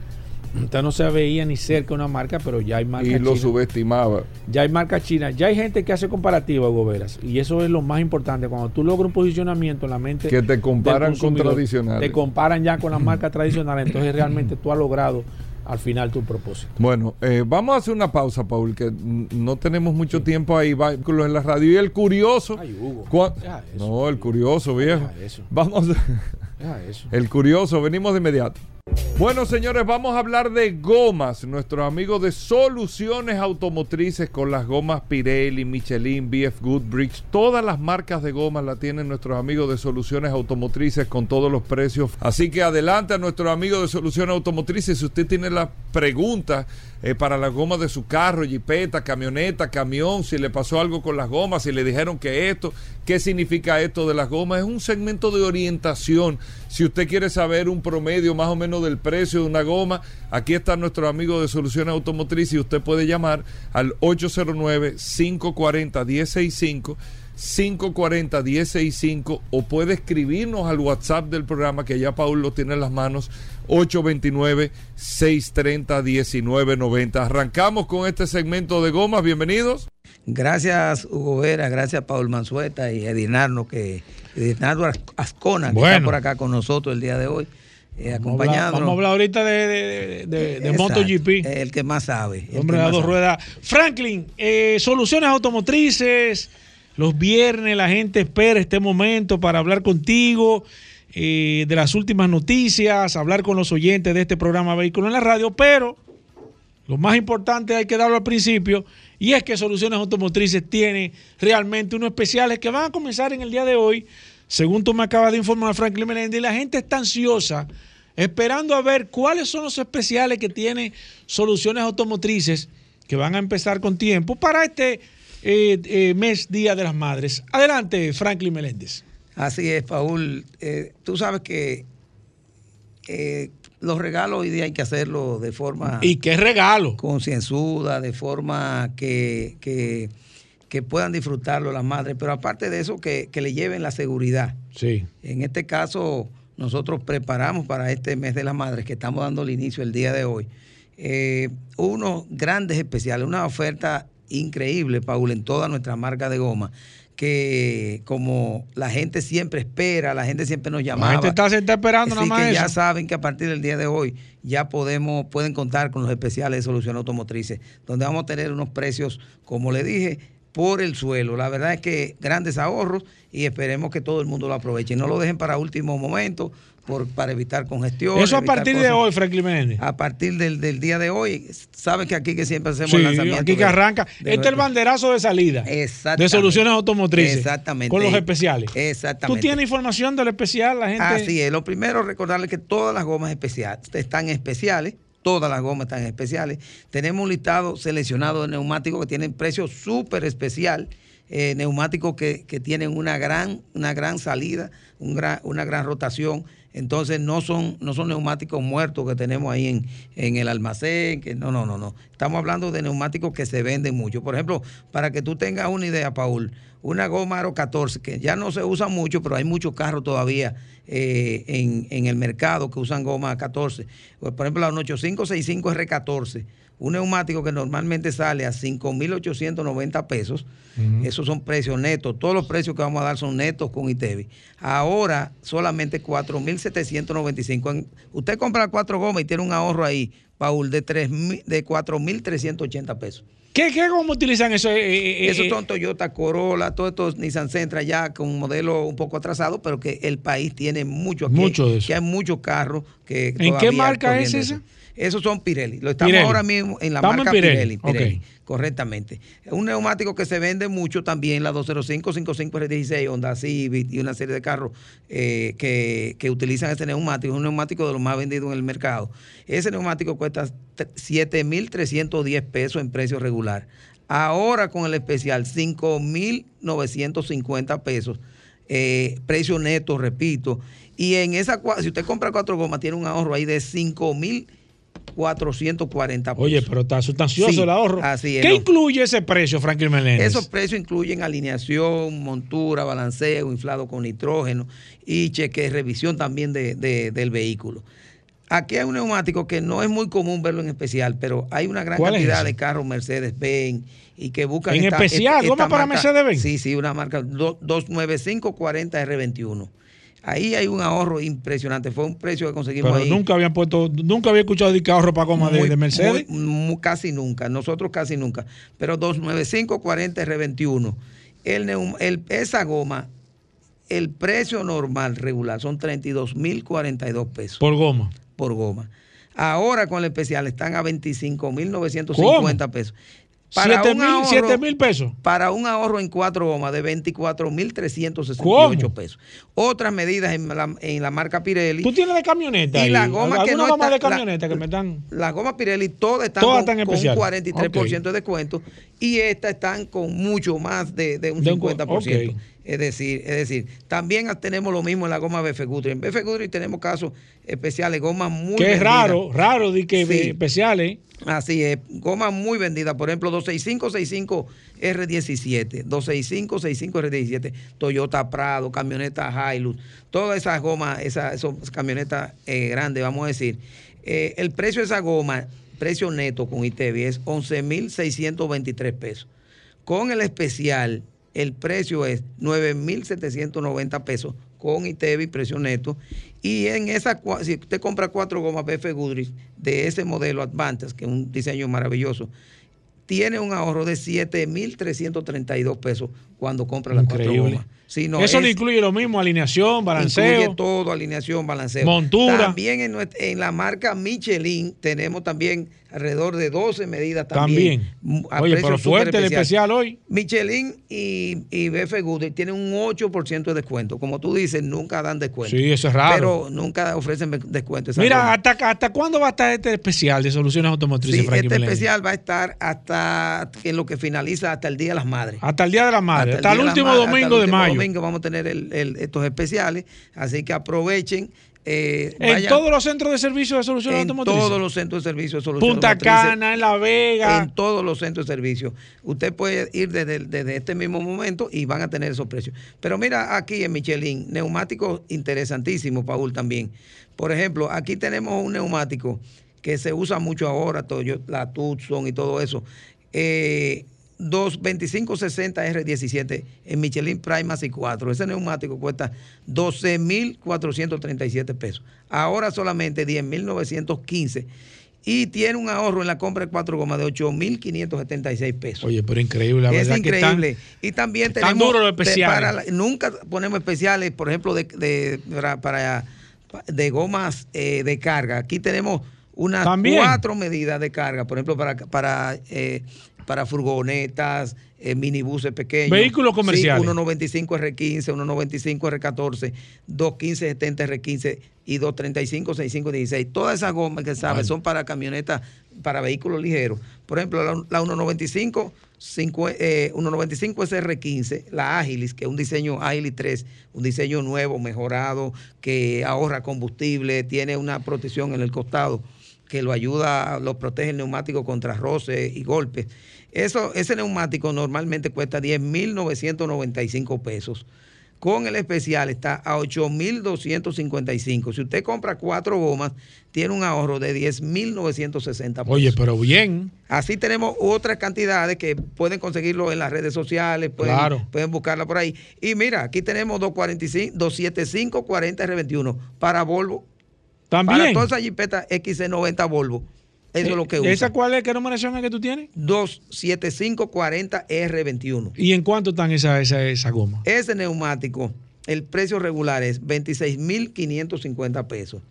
usted no se veía ni cerca una marca, pero ya hay marcas y lo chinas. subestimaba. Ya hay marcas chinas, ya hay gente que hace comparativa, Goberas, y eso es lo más importante. Cuando tú logras un posicionamiento en la mente. Que te comparan con tradicionales. Te comparan ya con las marcas tradicionales, entonces realmente tú has logrado al final tu propósito. Bueno, eh, vamos a hacer una pausa, Paul, que no tenemos mucho tiempo ahí vehículos en la radio. Y el curioso. Ay, Hugo, cua- deja eso. no, el curioso, viejo. Deja eso. Vamos. Deja eso. El curioso, venimos de inmediato. Bueno, señores, vamos a hablar de gomas. Nuestros amigos de Soluciones Automotrices con las gomas Pirelli, Michelin, BF Goodrich. Todas las marcas de gomas la tienen nuestros amigos de Soluciones Automotrices con todos los precios. Así que adelante a nuestros amigos de Soluciones Automotrices. Si usted tiene las preguntas eh, para las gomas de su carro, jipeta, camioneta, camión, si le pasó algo con las gomas, si le dijeron que esto, qué significa esto de las gomas, es un segmento de orientación. Si usted quiere saber un promedio más o menos del precio de una goma, aquí está nuestro amigo de Soluciones Automotrices y usted puede llamar al 809-540-1065. 540-1065 o puede escribirnos al WhatsApp del programa que ya Paul lo tiene en las manos 829-630-1990. Arrancamos con este segmento de gomas, bienvenidos. Gracias, Hugo Vera, gracias, Paul Manzueta y Edinardo, que, Edinardo Ascona, que Bueno. está por acá con nosotros el día de hoy, eh, acompañándonos. Vamos a hablar ahorita de, de, de- de Exacto, MotoGP. El que más sabe. el Hombre de dos ruedas. Franklin, eh, soluciones automotrices. Los viernes la gente espera este momento para hablar contigo eh, de las últimas noticias, hablar con los oyentes de este programa Vehículo en la Radio, pero lo más importante hay que darlo al principio y es que Soluciones Automotrices tiene realmente unos especiales que van a comenzar en el día de hoy, según tú me acabas de informar, Franklin Meléndez, y la gente está ansiosa esperando a ver cuáles son los especiales que tiene Soluciones Automotrices que van a empezar con tiempo para este eh, eh, mes Día de las Madres. Adelante, Franklin Meléndez. Así es, Paul. Eh, tú sabes que los regalos hoy día hay que hacerlo de forma ¿Y qué regalo? concienzuda, de forma que, que, que puedan disfrutarlo las madres, pero aparte de eso, que, que le lleven la seguridad. Sí. En este caso, nosotros preparamos para este mes de las madres, que estamos dando el inicio el día de hoy, eh, unos grandes especiales, una oferta increíble, Paul, en toda nuestra marca de goma, que como la gente siempre espera, la gente siempre nos La llamaba. gente está, se está esperando Así nada más que ya saben que a partir del día de hoy ya podemos, pueden contar con los especiales de solución automotrices, donde vamos a tener unos precios, como le dije, por el suelo. La verdad es que grandes ahorros y esperemos que todo el mundo lo aproveche. No lo dejen para último momento por, para evitar congestión. Eso a partir de hoy, Franklin Meléndez. A partir del, del día de hoy, saben que aquí que siempre hacemos Sí, lanzamiento. aquí que arranca. de Este es el banderazo de salida. Exactamente. De soluciones automotrices. Exactamente. Con los especiales. Exactamente. ¿Tú tienes información del especial? La gente. Así es. Lo primero, recordarles que todas las gomas especiales están especiales. Todas las gomas están especiales. Tenemos un listado seleccionado de neumáticos que tienen precio súper especial. eh, neumáticos que, que tienen una gran, una gran salida, un gran- una gran rotación. Entonces no son, no son neumáticos muertos que tenemos ahí en, en el almacén, que no, no, no, no. Estamos hablando de neumáticos que se venden mucho. Por ejemplo, para que tú tengas una idea, Paul, una goma Aro 14, que ya no se usa mucho, pero hay muchos carros todavía eh, en, en el mercado que usan goma 14. Por ejemplo, la 8565 R14 un neumático que normalmente sale a 5.890 pesos, esos son precios netos, todos los precios que vamos a dar son netos con ITEVI. Ahora solamente 4.795. Usted compra cuatro gomas y tiene un ahorro ahí, Paul, de, 3, de 4.380 pesos. ¿Qué, ¿Qué cómo utilizan eso? Eh, eh, eh, Esos son Toyota Corolla, todos estos Nissan Sentra ya con un modelo un poco atrasado, pero que el país tiene mucho aquí. Mucho de eso. Que hay muchos carros que ¿En qué marca es esa? eso. Esos son Pirelli. Lo estamos Pirelli. ahora mismo en la Estamos en marca Pirelli. Pirelli. Pirelli, Ok. correctamente. Un neumático que se vende mucho también, la 205 55 R16, Honda Civic y una serie de carros eh, que, que utilizan este neumático. Es un neumático de los más vendidos en el mercado. Ese neumático cuesta t- 7.310 pesos en precio regular. Ahora con el especial, 5.950 pesos. eh, precio neto, repito. Y en esa, si usted compra cuatro gomas, tiene un ahorro ahí de 5.440 pesos. Oye, pero está sustancioso Sí, el ahorro. así es, ¿Qué ¿no? incluye ese precio, Franklin Meléndez? Esos precios incluyen alineación, montura, balanceo, inflado con nitrógeno y cheque, revisión también de- de- del vehículo. Aquí hay un neumático que no es muy común verlo en especial, pero hay una gran ¿Cuál es cantidad de carros Mercedes-Benz y que buscan ¿En especial? ¿Goma para Mercedes-Benz? Sí, sí, una marca do- 29540 R21. Ahí hay un ahorro impresionante. Fue un precio que conseguimos Pero ahí. nunca habían puesto, nunca había escuchado de que ahorro para goma de, Muy- de Mercedes. muy- muy- casi nunca, nosotros casi nunca. Pero 29540 R21. El, neum- el- esa goma, el precio normal regular son 32.042 pesos por goma. por goma. Ahora con el especial están a 25.950 pesos. Para Siete un, mil, ahorro, siete mil pesos. para un ahorro en cuatro gomas de 24.368 ¿Cómo? pesos. Otras medidas en la, en la marca Pirelli. Tú tienes de camioneta. Y ahí? la goma que ¿Alguna no goma está- de camioneta que me dan. Las gomas Pirelli todas están Todas con, están con un especial. 43% de descuento y estas están con mucho más de, de un De un cu- 50%. ok. Es decir, es decir, también tenemos lo mismo en la goma BF Guthrie. En BF Guthrie tenemos casos especiales, gomas muy Que es vendidas. raro, raro de que Sí. especiales. Así es, gomas muy vendidas, por ejemplo, 265-65 R17, 265-65 R17, Toyota Prado, camioneta Hilux, todas esas gomas, esas, esas camionetas eh, grandes, vamos a decir. Eh, el precio de esa goma, precio neto con ITEVI es 11.623 pesos. Con el especial, el precio es 9.790 pesos con ITEVI, precio neto. Y en esa, si usted compra cuatro gomas BF Goodrich de ese modelo Advantage, que es un diseño maravilloso, tiene un ahorro de 7.332 pesos cuando compra las cuatro gomas. Sí, no, Eso le incluye lo mismo, alineación, balanceo. Incluye todo, alineación, balanceo. Montura. También en, nuestra- en la marca Michelin tenemos también alrededor de 12 medidas también. También. Oye, pero fuerte el especial hoy. Michelin y, y BF Goodrich tienen un 8% de descuento. Como tú dices, nunca dan descuento. Sí, eso es raro. Pero nunca ofrecen descuento. Mira. ¿hasta, ¿hasta cuándo va a estar este especial de soluciones automotrices, Sí, este especial va a estar hasta en lo que finaliza hasta el Día de las Madres. Hasta el Día de la Madre, hasta, el la último Madre, hasta domingo el de mayo. domingo vamos a tener el- el- estos especiales, así que aprovechen. eh, En vayan todos los centros de servicio de soluciones en automotrices. todos los centros de servicio de soluciones Punta Cana, en La Vega. En todos los centros de servicio. Usted puede ir desde, desde este mismo momento y van a tener esos precios. Pero mira aquí en Michelin, neumáticos interesantísimos, Paul, también. Por ejemplo, aquí tenemos un neumático que se usa mucho ahora, Toyo- la Tucson y todo eso. Eh, 22560 R17 en Michelin Primacy 4. Ese neumático cuesta 12.437 pesos. Ahora solamente 10.915 y tiene un ahorro en la compra de cuatro gomas de 8.576 pesos. Oye, pero increíble, la es verdad que están- increíble. y también tenemos. duros los especiales. para la- nunca ponemos especiales, por ejemplo, de, de- para, para- de gomas eh, de carga. Aquí tenemos unas También. cuatro medidas de carga, por ejemplo, para, para eh, para furgonetas, eh, minibuses pequeños. Vehículos comerciales. Sí, 195 R15, 195 R14, 215 70 R15 y 235 65 16. Todas esas gomas que sabes son para camionetas, para vehículos ligeros. Por ejemplo, la, la 195 cincu- eh, 195 SR15, la Agilis, que es un diseño Agilis 3, un diseño nuevo, mejorado, que ahorra combustible, tiene una protección en el costado que lo ayuda, lo protege el neumático contra roces y golpes. Eso, ese neumático normalmente cuesta 10.995 pesos. Con el especial está a 8.255. Si usted compra cuatro gomas, tiene un ahorro de 10.960 pesos. Oye, pero bien. Así tenemos otras cantidades que pueden conseguirlo en las redes sociales, pueden, Claro. pueden buscarla por ahí. Y mira, aquí tenemos 245, 275 40 R21 para Volvo. Para También. toda esa jipeta XC90 Volvo. Eso es lo que usa. ¿Esa cuál es? ¿Qué numeración es que tú tienes? 275 40 R21. ¿Y en cuánto están esa, esa, esa goma? Ese neumático, el precio regular es 26.550 pesos.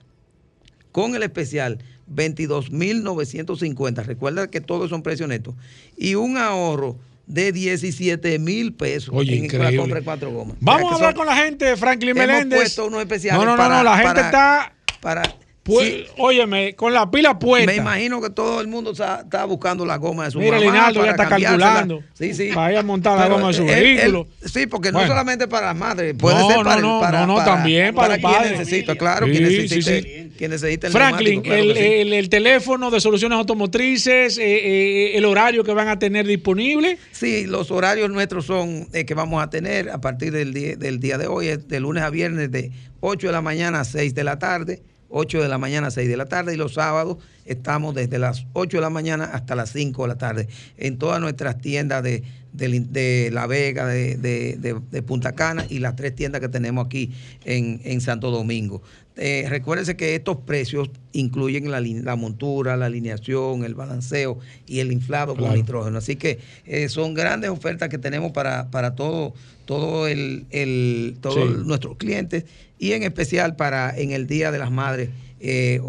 Con el especial, 22.950. Recuerda que todos son precios netos. Y un ahorro de 17 mil pesos Oye, en increíble. la compra de cuatro gomas. Vamos a hablar son- con la gente, Franklin hemos Meléndez. puesto unos especiales No, no, no, para- no, la gente para- está, Para, pu- sí, óyeme, con la pila puesta. me imagino que todo el mundo está, está buscando la goma de su Mira, Linaldo ya para está calculando. Sí, sí. Para ir a montar la goma de su él- él- vehículo. sí, porque Bueno. no solamente para las madres, puede No, ser para, no, para, no, no, para- también para el quien padre. necesita, claro, Sí, quien necesite, sí. quien necesite el Franklin, claro el, el- el teléfono de soluciones automotrices, eh, eh, el horario que van a tener disponible. Sí, los horarios nuestros son eh, que vamos a tener a partir del día, del día de hoy, de lunes a viernes de 8 de la mañana a 6 de la tarde, 8 de la mañana a 6 de la tarde y los sábados estamos desde las 8 de la mañana hasta las 5 de la tarde en todas nuestras tiendas de, de, de La Vega, de, de- Punta Cana y las tres tiendas que tenemos aquí en, en Santo Domingo. Eh, recuérdense que estos precios incluyen la, la montura, la alineación, el balanceo y el inflado con nitrógeno. Así que eh, son grandes ofertas que tenemos para, para todo, todo el, el- todos Sí. nuestros clientes y en especial para en el Día de las Madres. eh,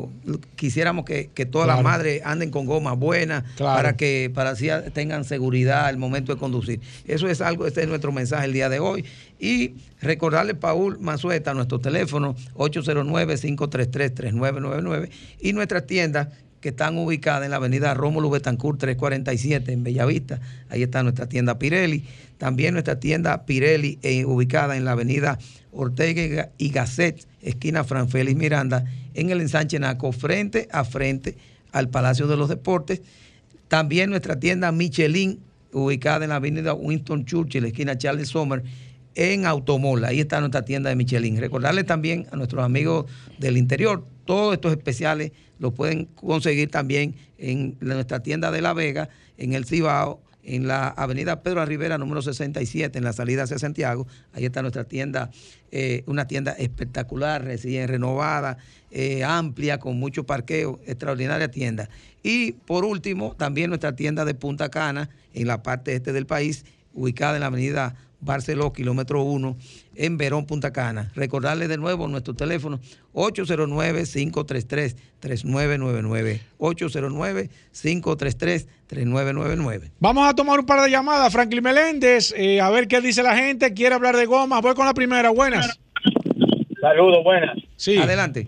quisiéramos que, que todas Claro. las madres anden con gomas buenas Claro. para que para así tengan seguridad al momento de conducir. Eso es algo, este es nuestro mensaje el día de hoy. Y recordarle, Paul Mazueta, nuestro teléfono 809-533-3999 y nuestras tiendas que están ubicadas en la avenida Rómulo Betancourt 347 en Bellavista. Ahí está nuestra tienda Pirelli. También nuestra tienda Pirelli eh, ubicada en la avenida Ortega y Ga- y Gasset, esquina Fran Félix Miranda, en el ensanche Naco, frente a frente al Palacio de los Deportes. También nuestra tienda Michelin, ubicada en la avenida Winston Churchill, esquina Charles Sommer, en Automol. Ahí está nuestra tienda de Michelin. Recordarles también a nuestros amigos del interior, todos estos especiales los pueden conseguir también en nuestra tienda de La Vega, en el Cibao, en la avenida Pedro Rivera, número 67, en la salida hacia Santiago. Ahí está nuestra tienda, eh, una tienda espectacular, recién renovada, eh, amplia, con mucho parqueo, extraordinaria tienda. Y por último, también nuestra tienda de Punta Cana, en la parte este del país, ubicada en la avenida Barceló, kilómetro 1, en Verón, Punta Cana. Recordarles de nuevo nuestro teléfono 809-533-3999. 809-533-3999. Vamos a tomar un par de llamadas, Franklin Meléndez, eh, a ver qué dice la gente. Quiere hablar de gomas. Voy con la primera. Buenas. Saludos, buenas. Sí. Adelante.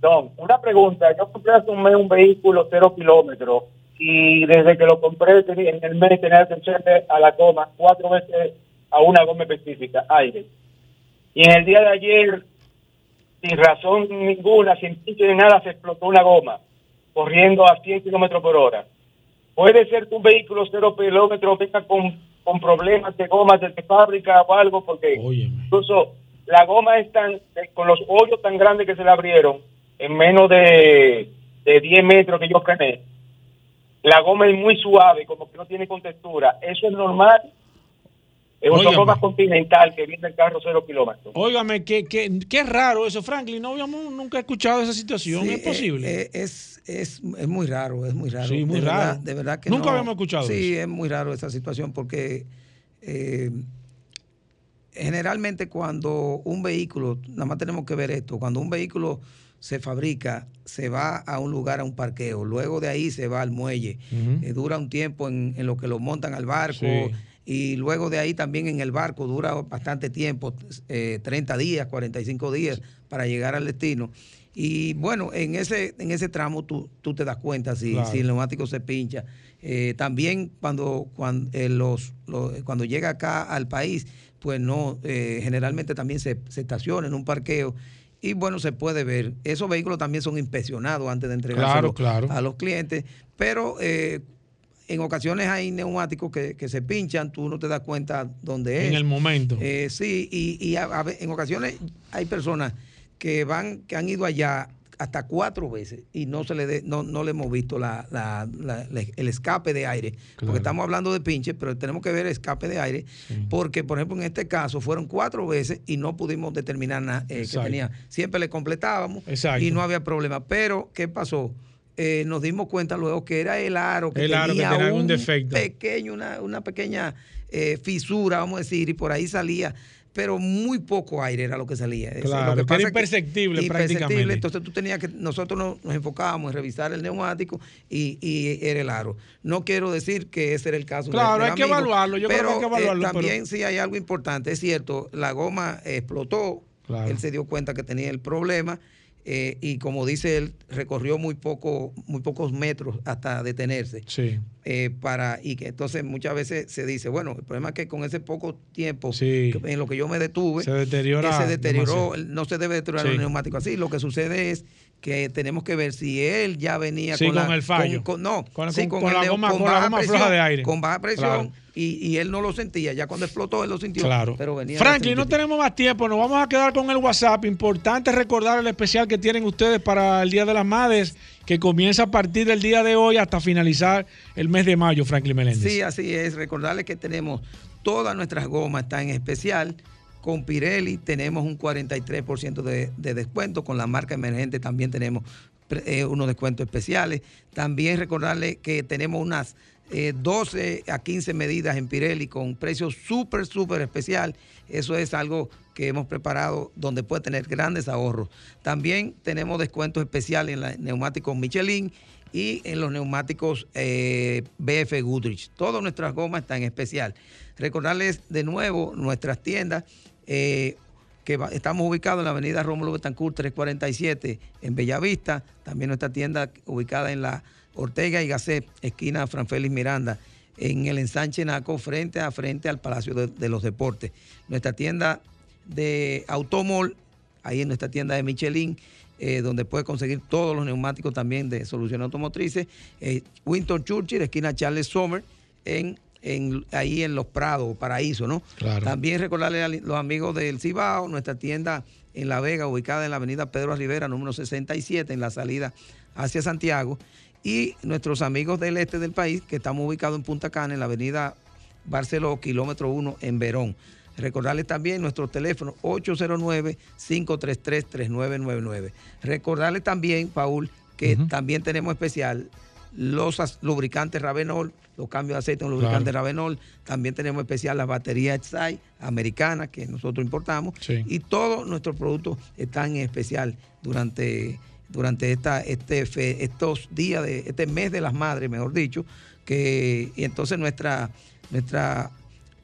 Don, una pregunta. Yo compré hace un mes un vehículo cero kilómetros y desde que lo compré tenía- en el mes tenía que echarle a la goma cuatro veces a una goma específica, aire. Y en el día de ayer, sin razón ninguna, sin pinche ni nada, se explotó una goma, corriendo a 100 kilómetros por hora. Puede ser que un vehículo cero kilómetros venga con, con problemas de gomas desde fábrica o algo, porque Óyeme. incluso la goma es tan, eh, con los hoyos tan grandes que se le abrieron, en menos de, de 10 metros que yo frené, la goma es muy suave, como que no tiene contextura. Eso es normal. Es una Óigame. goma continental que viene el carro cero kilómetros. Óigame, qué, qué, qué raro eso, Franklin. No habíamos nunca escuchado esa situación. Sí, ¿Es posible? eh, eh, es, es, es muy raro, es muy raro. Sí, muy de raro. Verdad, de verdad que Nunca no. habíamos escuchado Sí, eso. es muy raro esa situación porque eh, generalmente cuando un vehículo, nada más tenemos que ver esto, cuando un vehículo se fabrica, se va a un lugar, a un parqueo, luego de ahí se va al muelle. Eh, dura un tiempo en, en lo que lo montan al barco Sí. Y luego de ahí también en el barco dura bastante tiempo, eh, 30 días, 45 días para llegar al destino. Y bueno, en ese, en ese tramo tú, tú te das cuenta si, Claro. si el neumático se pincha. Eh, también cuando, cuando, eh, los, los- cuando llega acá al país, pues no, eh, generalmente también se, se estaciona en un parqueo y bueno, se puede ver. Esos vehículos también son inspeccionados antes de Claro, claro. a los clientes, pero eh, en ocasiones hay neumáticos que, que se pinchan, tú no te das cuenta dónde es. En el momento. Eh, sí, y, y a- a ve- en ocasiones hay personas que van, que han ido allá hasta cuatro veces y no se le de- no, no le hemos visto la, la- el escape de aire. Claro. Porque estamos hablando de pinches, pero tenemos que ver el escape de aire. Porque, por ejemplo, en este caso fueron cuatro veces y no pudimos determinar nada eh, que tenía. Siempre le completábamos Exacto. y no había problema. Pero, ¿qué pasó? Eh, nos dimos cuenta luego que era el aro que El aro que tenía un defecto. pequeño, una, una pequeña eh, fisura, vamos a decir, y por ahí salía, pero muy poco aire era lo que salía. Claro, lo que era imperceptible prácticamente. Entonces tú tenías que, nosotros nos, nos enfocábamos en revisar el neumático y, y era el aro. No quiero decir que ese era el caso. Claro, del hay que evaluarlo, yo creo pero, que hay que evaluarlo, eh, pero- también sí hay algo importante, es cierto, la goma explotó, Claro. él se dio cuenta que tenía el problema. Eh, y como dice él, recorrió muy poco, muy pocos metros hasta detenerse Sí. eh, para y que entonces muchas veces se dice bueno el problema es que con ese poco tiempo Sí. en lo que yo me detuve Se deteriora que se deterioró demasiado. no se debe deteriorar Sí. un neumático así lo que sucede es que tenemos que ver si él ya venía Sí, con, con la- el fallo. con- con- no Con- sí, con- el la neu- goma- con la baja goma presión, floja de aire. con baja presión Claro. y, y él no lo sentía ya cuando explotó él lo sintió Claro. pero venía Franklin, no tenemos más tiempo, nos vamos a quedar con el WhatsApp. Importante recordar el especial que tienen ustedes para el Día de las Madres, que comienza a partir del día de hoy hasta finalizar el mes de mayo, Franklin Meléndez. Sí, así es. Recordarles que tenemos todas nuestras gomas están en especial. Con Pirelli tenemos un 43% de, de descuento. Con la marca emergente también tenemos eh, unos descuentos especiales. También recordarles que tenemos unas eh, 12 a 15 medidas en Pirelli con precios súper, súper especial. Eso es algo que hemos preparado donde puede tener grandes ahorros. También tenemos descuentos especiales en los neumáticos Michelin y en los neumáticos eh, BF Goodrich. Todas nuestras gomas están en especial. Recordarles de nuevo nuestras tiendas. Eh, que estamos ubicados en la avenida Rómulo Betancourt 347 en Bellavista. También nuestra tienda ubicada en la Ortega y Gasset, esquina Fran Félix Miranda, en el ensanche Naco, frente a frente al Palacio de, de los Deportes. Nuestra tienda de Automol, ahí en nuestra tienda de Michelin, eh, donde puede conseguir todos los neumáticos también de soluciones automotrices. Eh, Winton Churchill, esquina Charles Sommer, en, en- ahí en Los Prados, Paraíso, ¿no? Claro. También recordarle a los amigos del Cibao, nuestra tienda en La Vega, ubicada en la avenida Pedro Rivera, número 67, en la salida hacia Santiago. Y nuestros amigos del este del país, que estamos ubicados en Punta Cana, en la avenida Barceló, kilómetro 1, en Verón. Recordarles también nuestro teléfono 809-533-3999. Recordarles también, Paul, que también tenemos especial los lubricantes Ravenol, los cambios de aceite en lubricantes Claro. Ravenol. También tenemos especial las baterías Exai americanas que nosotros importamos. Sí. Y todos nuestros productos están en especial durante, durante esta, este fe- estos días, de este mes de las madres, mejor dicho. Que, y entonces nuestra, nuestra,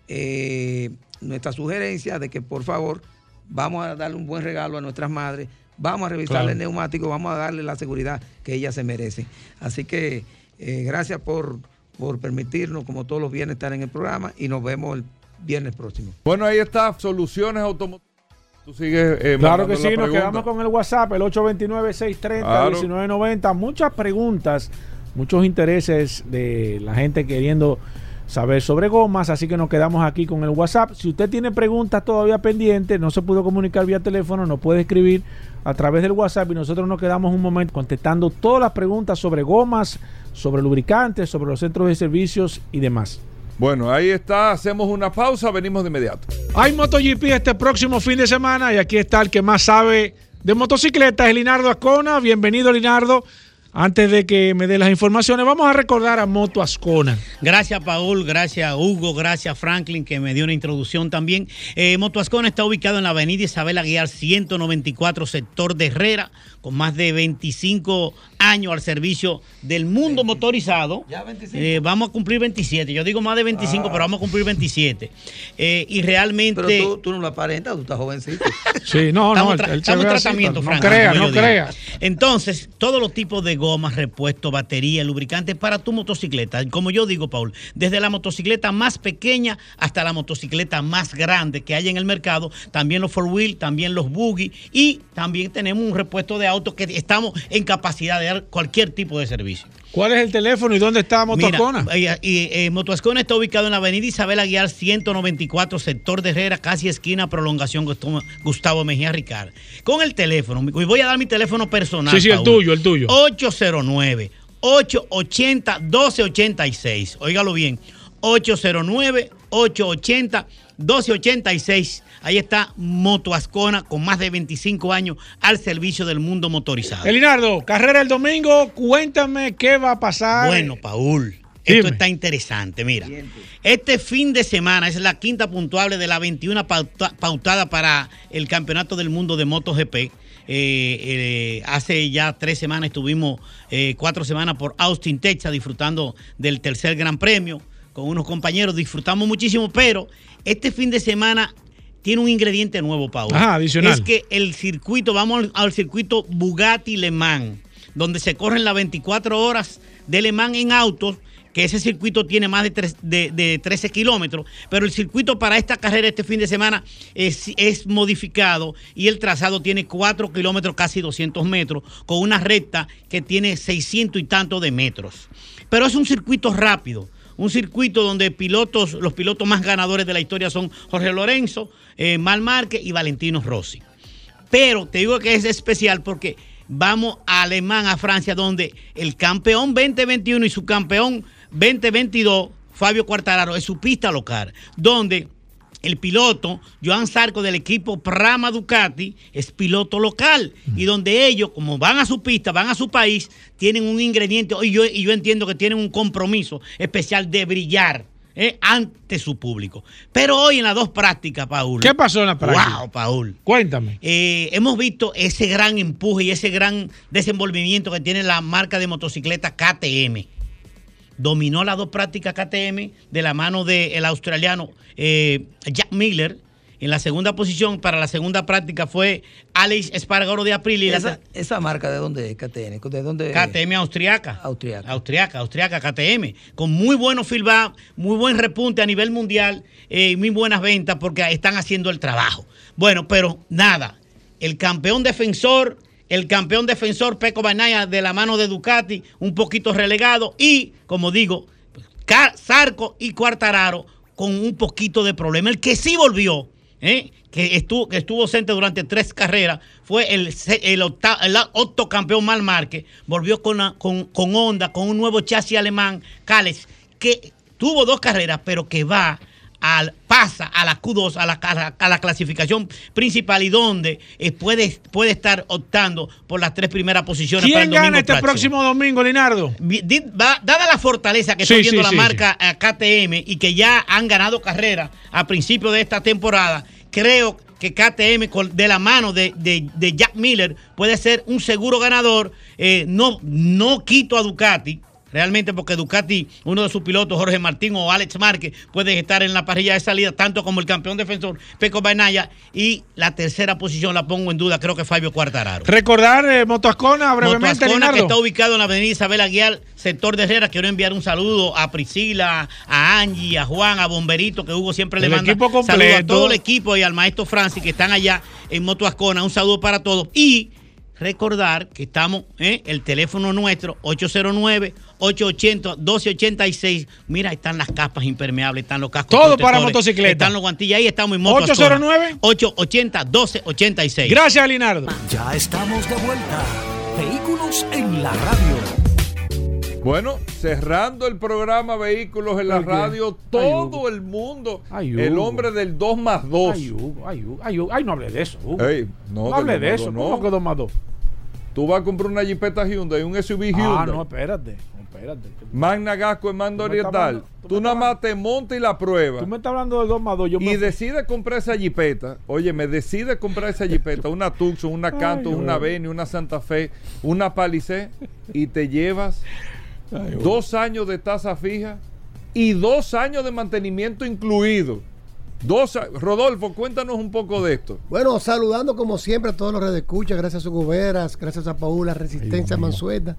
eh, nuestra sugerencia de que por favor vamos a darle un buen regalo a nuestras madres, vamos a revisarle Claro. el neumático, vamos a darle la seguridad que ellas se merecen. Así que eh, gracias por, por permitirnos, como todos los viernes, estar en el programa y nos vemos el viernes próximo. Bueno, ahí está, soluciones automotrices. Tú sigues. eh, Claro que sí, nos pregunta. quedamos con el WhatsApp, el 829-630-1990. Muchas preguntas, muchos intereses de la gente queriendo saber sobre gomas, así que nos quedamos aquí con el WhatsApp. Si usted tiene preguntas todavía pendientes, no se pudo comunicar vía teléfono, nos puede escribir a través del WhatsApp y nosotros nos quedamos un momento contestando todas las preguntas sobre gomas, sobre lubricantes, sobre los centros de servicios y demás. Bueno, ahí está. Hacemos una pausa. Venimos de inmediato. Hay MotoGP este próximo fin de semana y aquí está el que más sabe de motocicletas, es Linardo Ascona. Bienvenido, Linardo. Antes de que me dé las informaciones, vamos a recordar a Moto Ascona. Gracias, Paul. Gracias, Hugo. Gracias, Franklin, que me dio una introducción también. Eh, Moto Ascona está ubicado en la avenida Isabel Aguiar 194, sector de Herrera, con más de 25 años al servicio del mundo motorizado. Ya 25. Eh, vamos a cumplir 27. Yo digo más de 25, pero vamos a cumplir 27. Eh, y realmente. Pero tú, tú no lo aparentas, tú estás jovencito. Sí, no, no, Estamos, tra- él se estamos en tratamiento, Frank, No crea, como no yo digo. crea. Entonces, todos los tipos de gomas, repuestos, batería, lubricantes para tu motocicleta. Como yo digo, Paul, desde la motocicleta más pequeña hasta la motocicleta más grande que hay en el mercado, también los four wheel, también los buggy y también tenemos un repuesto de autos que estamos en capacidad de cualquier tipo de servicio. ¿Cuál es el teléfono y dónde está Moto Mira, Ascona? eh, y, eh, Ascona está ubicado en la avenida Isabel Aguiar 194, sector de Herrera, casi esquina, prolongación Gustavo, Gustavo Mejía Ricard. Con el teléfono, y voy a dar mi teléfono personal. Sí, sí, el Paul. tuyo, el tuyo. 809 880 1286. Óigalo bien. 809 880 1286. Ahí está Moto Ascona con más de 25 años al servicio del mundo motorizado. Elinardo, carrera el domingo, cuéntame qué va a pasar. Bueno, Paul, Dime. esto está interesante. Mira, este fin de semana es la quinta puntuable de la 21 pauta- pautada para el Campeonato del Mundo de MotoGP. Eh, eh, hace ya tres semanas estuvimos, eh, cuatro semanas por Austin, Texas, disfrutando del tercer Gran Premio con unos compañeros. Disfrutamos muchísimo, pero este fin de semana tiene un ingrediente nuevo, Paul. Ajá, adicional. Es que el circuito, vamos al, al circuito Bugatti Le Mans, donde se corren las 24 horas de Le Mans en autos, que ese circuito tiene más de, tres- de, de 13 kilómetros, pero el circuito para esta carrera este fin de semana es, es modificado y el trazado tiene 4 kilómetros, casi 200 metros, con una recta que tiene 600 y tanto de metros. Pero es un circuito rápido. Un circuito donde pilotos, los pilotos más ganadores de la historia son Jorge Lorenzo, eh, Mal Márquez y Valentino Rossi. Pero te digo que es especial porque vamos a Alemán, a Francia, donde el campeón 2021 y su campeón 2022, Fabio Quartararo, es su pista local, donde el piloto, Joan Sarco del equipo Prama Ducati, es piloto local. Y donde ellos, como van a su pista, van a su país, tienen un ingrediente, y yo, y yo entiendo que tienen un compromiso especial de brillar eh, ante su público. Pero hoy en las dos prácticas, Paul. ¿Qué pasó en la práctica? Wow, Paul. Cuéntame. Eh, hemos visto ese gran empuje y ese gran desenvolvimiento que tiene la marca de motocicleta KTM. Dominó las dos prácticas KTM de la mano del australiano eh, Jack Miller. En la segunda posición, para la segunda práctica fue Alex Espargaro de la esa, esa marca de dónde es, KTN? ¿De dónde? KTM austriaca. Austriaca. Austriaca, austriaca, KTM. Con muy buenos feedback, muy buen repunte a nivel mundial, eh, muy buenas ventas porque están haciendo el trabajo. Bueno, pero nada. El campeón defensor, el campeón defensor Peco Banaya de la mano de Ducati, un poquito relegado. Y, como digo, Zarco y Cuartararo con un poquito de problema. El que sí volvió, ¿eh? que, estuvo, que estuvo ausente durante tres carreras, fue el, el, el octocampeón Mal Márquez. Volvió con, la- con, con Honda, con un nuevo chasis alemán, Cales, que tuvo dos carreras, pero que va al, pasa a la Q2, a la, a la- a la clasificación principal y donde eh, puede, puede estar optando por las tres primeras posiciones para ¿Quién el domingo gana este próximo domingo, Linardo? Dada la fortaleza que Sí, está viendo sí, la sí, marca eh, KTM y que ya han ganado carrera a principio de esta temporada, creo que KTM de la mano de, de- de Jack Miller puede ser un seguro ganador. Eh, no, no quito a Ducati. Realmente porque Ducati, uno de sus pilotos, Jorge Martín o Alex Márquez, puede estar en la parrilla de salida, tanto como el campeón defensor Peco Bainaya. Y la tercera posición la pongo en duda, creo que Fabio Quartararo. Recordar eh, Motoascona brevemente, Motoascona, que está ubicado en la avenida Isabel Aguiar, sector de Herrera. Quiero enviar un saludo a Priscila, a Angie, a Juan, a Bomberito, que Hugo siempre le El manda equipo saludos a completo. todo el equipo y al maestro Francis que están allá en Motoascona. Un saludo para todos. Y recordar que estamos, ¿eh? el teléfono nuestro, 809-880-1286. Mira, ahí están las capas impermeables, están los cascos. Todo para motocicleta. Están los guantillas, ahí estamos en Moto 809. 880-1286. Gracias, Linardo. Ya estamos de vuelta. Vehículos en la radio. Bueno, cerrando el programa Vehículos en la radio, todo el mundo, Ay, el hombre del 2 más 2. Ay, Hugo, ay, Hugo, ay, Hugo. No hable de eso, Hugo. Ey, no, no hable de eso. dos, ¿Cómo que dos más dos? Tú vas a comprar una Jeepeta Hyundai, un SUV Hyundai. Ah, no, espérate. no, espérate. Magna Gasco en mando oriental. tú nada más te montas y la pruebas. Tú me estás hablando del 2 más 2. Yo y me decides comprar esa jipeta, oye, me decides comprar esa jipeta, una Tucson, una Canto, una. Venue, una Santa Fe, una Palisade, y te llevas Ay, dos años de tasa fija y dos años de mantenimiento incluido. Dos Rodolfo, cuéntanos un poco de esto. Bueno, saludando como siempre a todos los redes escucha, gracias a Goberas, gracias a Paula, Resistencia Mansueta.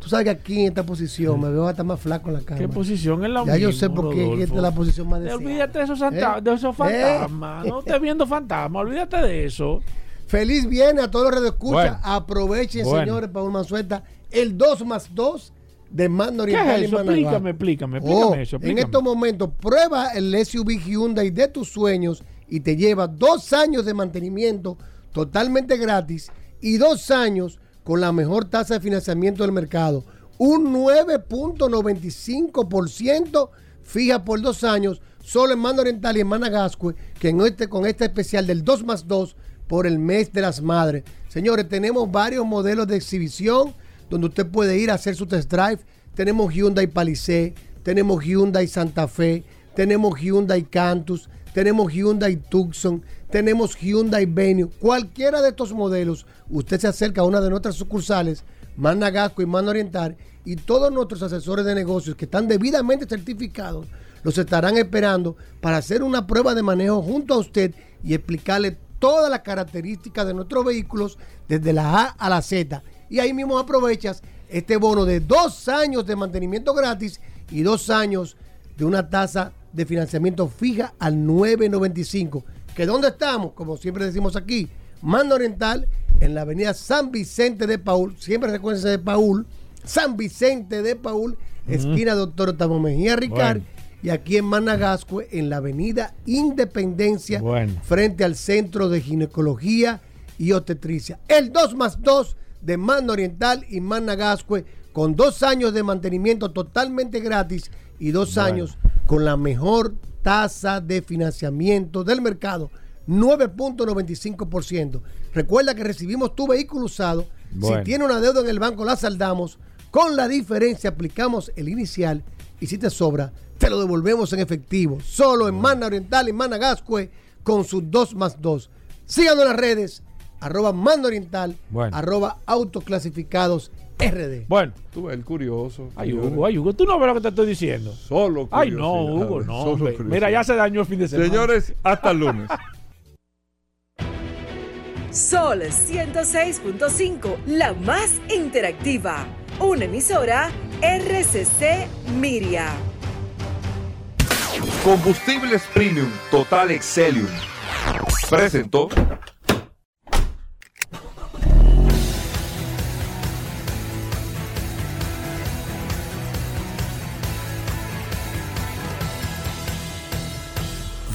Tú sabes que aquí en esta posición me veo hasta más flaco en la cama. ¿Qué posición es la Ya yo misma, sé por qué Rodolfo? esta es la posición más deseada. Olvídate de esos, ¿Eh? de esos fantasmas. ¿Eh? No estés viendo fantasmas. Olvídate de eso. Feliz viernes a todos los redes escucha. Bueno. Aprovechen, Bueno. señores, Paul Mansueta, el 2 más 2 de Mando ¿Qué Oriental es y eso? Managua. Explícame, explícame, Oh, explícame eso. en explícame. estos momentos, prueba el SUV Hyundai de tus sueños y te lleva dos años de mantenimiento totalmente gratis y dos años con la mejor tasa de financiamiento del mercado. Un 9.95% fija por dos años, solo en Mando Oriental y en Managascue, que en este, con este especial del 2 más 2 por el mes de las madres. Señores, tenemos varios modelos de exhibición donde usted puede ir a hacer su test drive. Tenemos Hyundai Palisade, tenemos Hyundai Santa Fe, tenemos Hyundai Cantus, tenemos Hyundai Tucson, tenemos Hyundai Venue. Cualquiera de estos modelos, usted se acerca a una de nuestras sucursales, Magna Gasco y Magna Oriental, y todos nuestros asesores de negocios que están debidamente certificados los estarán esperando para hacer una prueba de manejo junto a usted y explicarle todas las características de nuestros vehículos desde la A a la Z. Y ahí mismo aprovechas este bono de dos años de mantenimiento gratis y dos años de una tasa de financiamiento fija al 9.95. ¿Que dónde estamos? Como siempre decimos aquí, Mando Oriental, en la avenida San Vicente de Paul, siempre recuérdense de Paul, San Vicente de Paul, esquina Doctor Octavio Mejía Ricard, Bueno. y aquí en Managascue, en la avenida Independencia, Bueno. frente al Centro de Ginecología y Obstetricia. El 2 más 2 de Mando Oriental y Managascue, con dos años de mantenimiento totalmente gratis y dos Bueno. años con la mejor tasa de financiamiento del mercado, 9.95%. Recuerda que recibimos tu vehículo usado. Bueno. Si tiene una deuda en el banco, la saldamos. Con la diferencia aplicamos el inicial y si te sobra, te lo devolvemos en efectivo. Solo en Mana Oriental y Managascue con sus 2 más 2. Síganos en las redes, arroba Mana Oriental, Bueno. arroba autoclasificados RD. Bueno. Tú ves el curioso. Ay, señores. Hugo, ay, Hugo, tú no ves lo que te estoy diciendo. Solo Ay, no, Hugo, no. hombre. Mira, ya se dañó el fin de semana. Señores, hasta el lunes. Sol 106.5, la más interactiva. Una emisora RCC Miria. Combustibles Premium Total Excelium. Presentó.